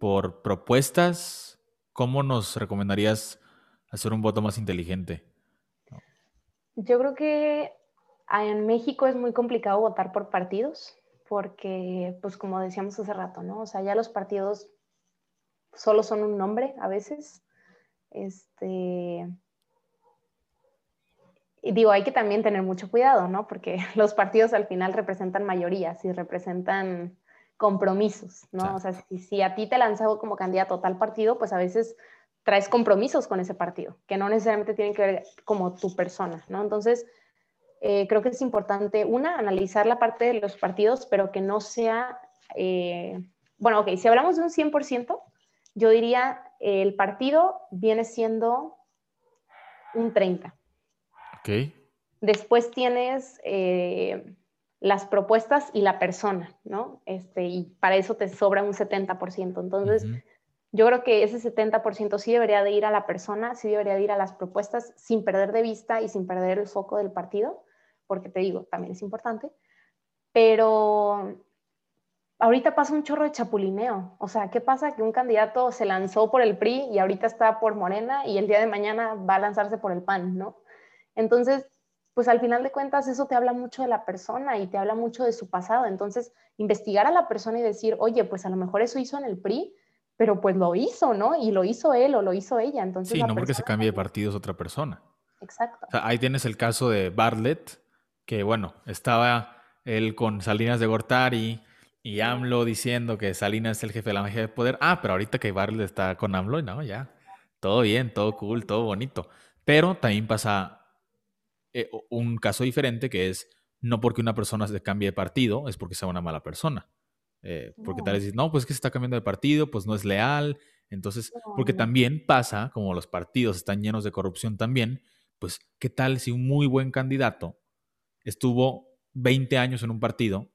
por propuestas. ¿Cómo nos recomendarías hacer un voto más inteligente? Yo creo que en México es muy complicado votar por partidos porque, pues como decíamos hace rato, ¿no? O sea, ya los partidos solo son un nombre a veces. Este, y digo, hay que también tener mucho cuidado, ¿no? Porque [laughs] los partidos al final representan mayorías y representan compromisos, ¿no? O sea, si, a ti te lanzado como candidato a tal partido, pues a veces traes compromisos con ese partido, que no necesariamente tienen que ver como tu persona, ¿no? Entonces, eh, creo que es importante, una, analizar la parte de los partidos, pero que no sea eh, bueno, ok, si hablamos de un 100%, yo diría el partido viene siendo un 30. Ok. Después tienes eh, las propuestas y la persona, ¿no? Este, y para eso te sobra un 70%. Entonces, yo creo que ese 70% sí debería de ir a la persona, sí debería de ir a las propuestas sin perder de vista y sin perder el foco del partido, porque te digo, también es importante. Pero ahorita pasa un chorro de chapulineo. O sea, ¿qué pasa? Que un candidato se lanzó por el PRI y ahorita está por Morena y el día de mañana va a lanzarse por el PAN, ¿no? Entonces, pues al final de cuentas eso te habla mucho de la persona y te habla mucho de su pasado. Entonces, investigar a la persona y decir, oye, pues a lo mejor eso hizo en el PRI, pero pues lo hizo, ¿no? Y lo hizo él o lo hizo ella. Entonces, sí, no porque se cambie de partido es otra persona. Exacto. ahí tienes el caso de Bartlett, que bueno, estaba él con Salinas de Gortari y AMLO diciendo que Salinas es el jefe de la magia de poder. Ah, pero ahorita que Bartlett está con AMLO, no, ya. Todo bien, todo cool, todo bonito. Pero también pasa eh, un caso diferente que es no porque una persona se cambie de partido es porque sea una mala persona. Eh, porque tal vez dices, no, pues es que se está cambiando de partido, pues no es leal. Entonces, porque también pasa, como los partidos están llenos de corrupción también, pues, ¿qué tal si un muy buen candidato estuvo 20 años en un partido,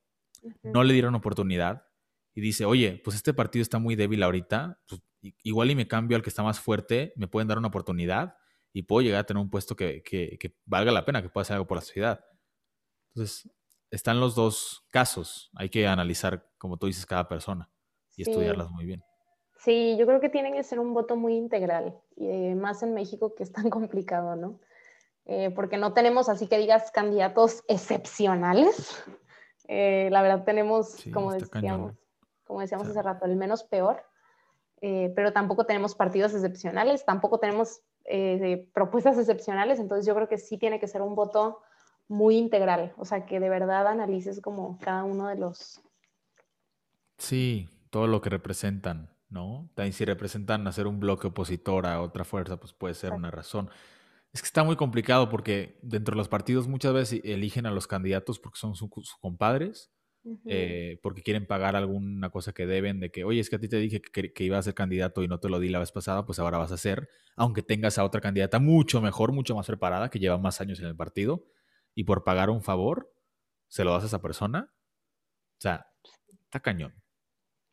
no le dieron oportunidad y dice, oye, pues este partido está muy débil ahorita, pues, igual y me cambio al que está más fuerte, me pueden dar una oportunidad y puedo llegar a tener un puesto que, que valga la pena, que pueda hacer algo por la sociedad. Entonces, están los dos casos. Hay que analizar, como tú dices, cada persona y estudiarlas muy bien. Sí, yo creo que tiene que ser un voto muy integral, y eh, más en México que es tan [laughs] complicado, ¿no? Eh, porque no tenemos, así que digas, candidatos excepcionales. Eh, la verdad tenemos, como, decíamos, como decíamos hace rato, el menos peor, pero tampoco tenemos partidos excepcionales, tampoco tenemos propuestas excepcionales, entonces yo creo que sí tiene que ser un voto muy integral, o sea, que de verdad analices como cada uno de los... Sí, todo lo que representan, ¿no? También si representan hacer un bloque opositor a otra fuerza, pues puede ser una razón. Es que está muy complicado porque dentro de los partidos muchas veces eligen a los candidatos porque son sus compadres, eh, porque quieren pagar alguna cosa que deben, de que, oye, es que a ti te dije que, que, iba a ser candidato y no te lo di la vez pasada, pues ahora vas a ser, aunque tengas a otra candidata mucho mejor, mucho más preparada, que lleva más años en el partido y por pagar un favor, se lo das a esa persona. O sea, está cañón.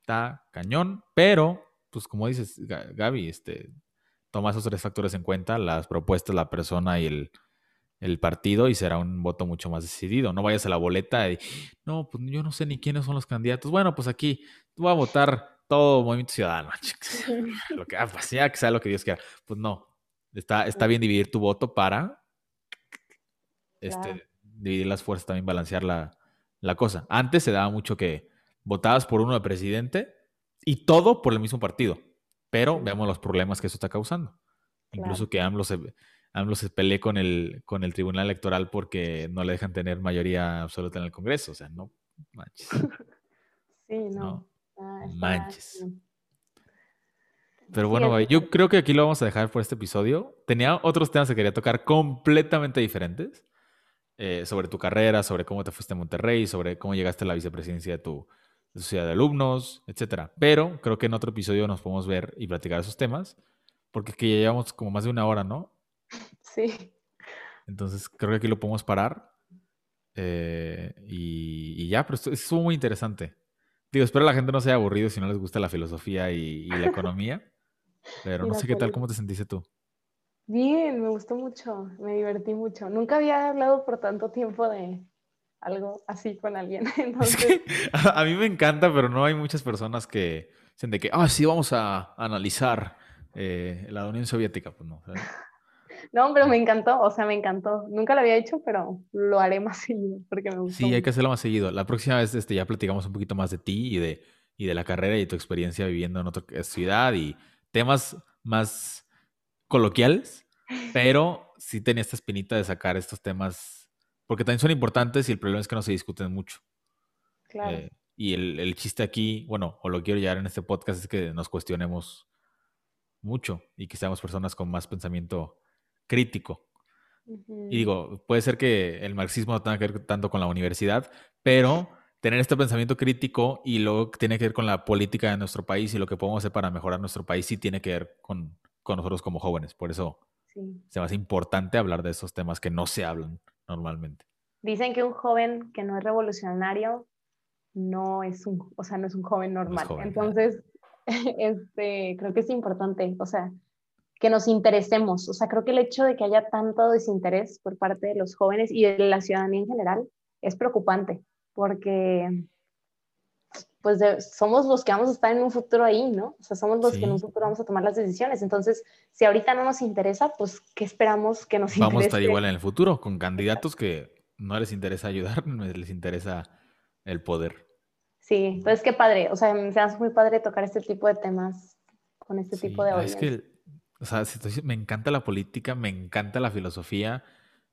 Está cañón, pero, pues como dices, Gaby, este, toma esos tres factores en cuenta, las propuestas, la persona y el, el partido, y será un voto mucho más decidido. No vayas a la boleta y, no, pues yo no sé ni quiénes son los candidatos. Bueno, pues aquí voy a votar todo Movimiento Ciudadano. [laughs] [laughs] lo que, ah, pues ya que sea lo que Dios quiera. Pues no, está, está bien dividir tu voto para este, dividir las fuerzas, también balancear la, cosa. Antes se daba mucho que votabas por uno de presidente y todo por el mismo partido, pero veamos los problemas que eso está causando. Incluso que AMLO se, AMLO se pelee con el, con el Tribunal Electoral porque no le dejan tener mayoría absoluta en el Congreso. O sea, no manches. [laughs] Sí, no. manches. Pero bueno, yo creo que aquí lo vamos a dejar por este episodio. Tenía otros temas que quería tocar completamente diferentes. Eh, sobre tu carrera, sobre cómo te fuiste a Monterrey, sobre cómo llegaste a la vicepresidencia de tu, sociedad de alumnos, etcétera. Pero creo que en otro episodio nos podemos ver y platicar esos temas, porque que ya llevamos como más de una hora, ¿no? Sí. Entonces creo que aquí lo podemos parar. Eh, y, ya, pero esto, estuvo muy interesante. Digo, espero la gente no se haya aburrido si no les gusta la filosofía y, la economía. [laughs] Pero no sé qué tal, ¿cómo te sentiste tú? Bien, me gustó mucho, me divertí mucho. Nunca había hablado por tanto tiempo de algo así con alguien. [laughs] [laughs] Entonces... [laughs] a mí me encanta, pero no hay muchas personas que dicen de que, ah, sí, vamos a analizar eh, la Unión Soviética. Pues no, No, pero me encantó, o sea, me encantó. Nunca lo había hecho, pero lo haré más seguido porque me gustó. Sí, hay que hacerlo más seguido. La próxima vez este, ya platicamos un poquito más de ti y de, y de la carrera y tu experiencia viviendo en otra ciudad y temas más coloquiales, pero sí tenía esta espinita de sacar estos temas, porque también son importantes y el problema es que no se discuten mucho. Claro. Eh, y el, chiste aquí, bueno, o lo quiero llevar en este podcast, es que nos cuestionemos mucho y que seamos personas con más pensamiento crítico. Y digo, puede ser que el marxismo no tenga que ver tanto con la universidad, pero tener este pensamiento crítico y luego tiene que ver con la política de nuestro país y lo que podemos hacer para mejorar nuestro país sí tiene que ver con, nosotros como jóvenes. Por eso se me hace importante hablar de esos temas que no se hablan normalmente. Dicen que un joven que no es revolucionario no es un, o sea, no es un joven normal. Entonces, [laughs] este, creo que es importante, o sea, que nos interesemos. O sea, creo que el hecho de que haya tanto desinterés por parte de los jóvenes y de la ciudadanía en general es preocupante, porque pues somos los que vamos a estar en un futuro ahí, ¿no? O sea, somos los que en un futuro vamos a tomar las decisiones. Entonces, si ahorita no nos interesa, pues, ¿qué esperamos que nos interese? Vamos a estar igual en el futuro, con candidatos que no les interesa ayudar, [laughs] no les interesa el poder. Sí, entonces qué padre, o sea, me hace muy padre tocar este tipo de temas con este tipo de Es que, o sea, me encanta la política, me encanta la filosofía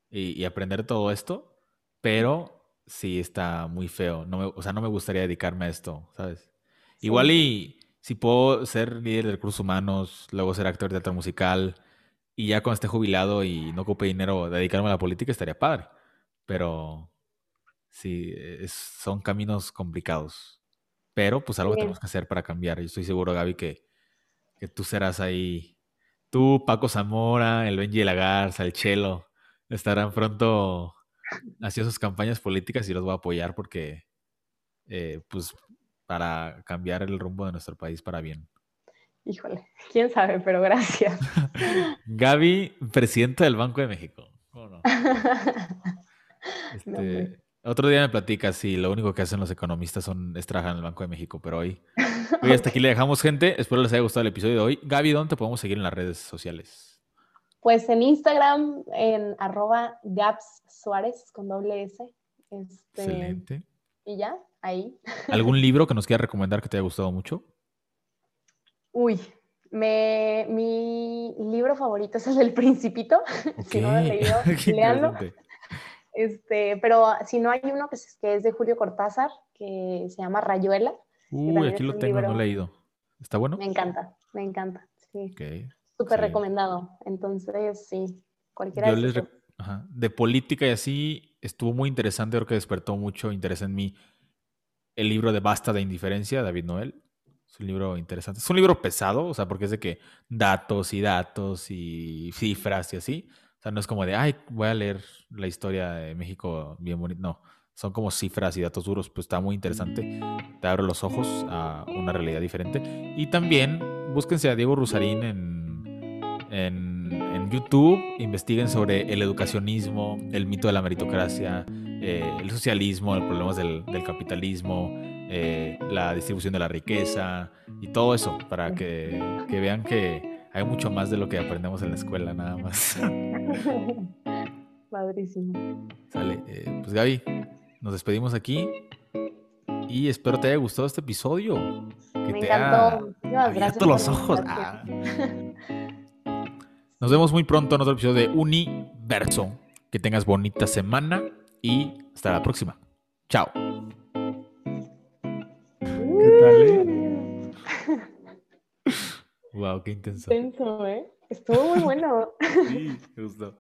y, aprender todo esto, pero sí está muy feo. No me, o sea, no me gustaría dedicarme a esto, ¿sabes? Igual y si puedo ser líder de recursos humanos, luego ser actor de teatro musical y ya cuando esté jubilado y no ocupe dinero dedicarme a la política, estaría padre. Pero sí, son caminos complicados. Pero pues algo tenemos que hacer para cambiar. Yo estoy seguro, Gaby, que, que tú serás ahí. Tú, Paco Zamora, el Benji de la Garza, el Chelo, estarán pronto haciendo sus campañas políticas y los voy a apoyar porque, eh, pues, para cambiar el rumbo de nuestro país para bien. Híjole, quién sabe, pero gracias. [laughs] Gaby, presidenta del Banco de México. [laughs] no? Este, otro día me platicas si lo único que hacen los economistas son es trabajar en el Banco de México, pero hoy, hoy hasta aquí le dejamos gente. Espero les haya gustado el episodio de hoy. Gaby, ¿dónde te podemos seguir en las redes sociales? Pues en Instagram, en arroba Gaps Suárez con doble S. Este, Excelente. Y ya, ahí. [laughs] ¿Algún libro que nos quieras recomendar que te haya gustado mucho? Uy, me, mi libro favorito es el del Principito. [laughs] si no lo he leído, [laughs] leanlo. Este, pero si no hay uno que es, que es de Julio Cortázar, que se llama Rayuela. Uy, aquí lo tengo, no he leído. ¿Está bueno? Me encanta, me encanta. Sí. Súper recomendado. Entonces, sí, cualquiera de De política y así, estuvo muy interesante, creo que despertó mucho interés en mí el libro de Basta de Indiferencia, David Noel. Es un libro interesante. Es un libro pesado, o sea, porque es de que datos y datos y cifras y así sea, no es como de, ay, voy a leer la historia de México bien bonito. No, son como cifras y datos duros. Pues está muy interesante. Te abre los ojos a una realidad diferente. Y también búsquense a Diego Rusarín en, en, YouTube. Investiguen sobre el educacionismo, el mito de la meritocracia, eh, el socialismo, los problemas del, capitalismo, eh, la distribución de la riqueza y todo eso para que, que vean que hay mucho más de lo que aprendemos en la escuela, nada más. [laughs] Padrísimo. Sale. Eh, pues Gaby, nos despedimos aquí y espero te haya gustado este episodio. Que Me te encantó. abierto los ojos. Ah. [laughs] Nos vemos muy pronto en otro episodio de Universo. Que tengas bonita semana y hasta la próxima. Chao. ¿Qué tal, eh? Wow, qué intenso. Intenso, ¿eh? Estuvo muy bueno. Sí, me gustó.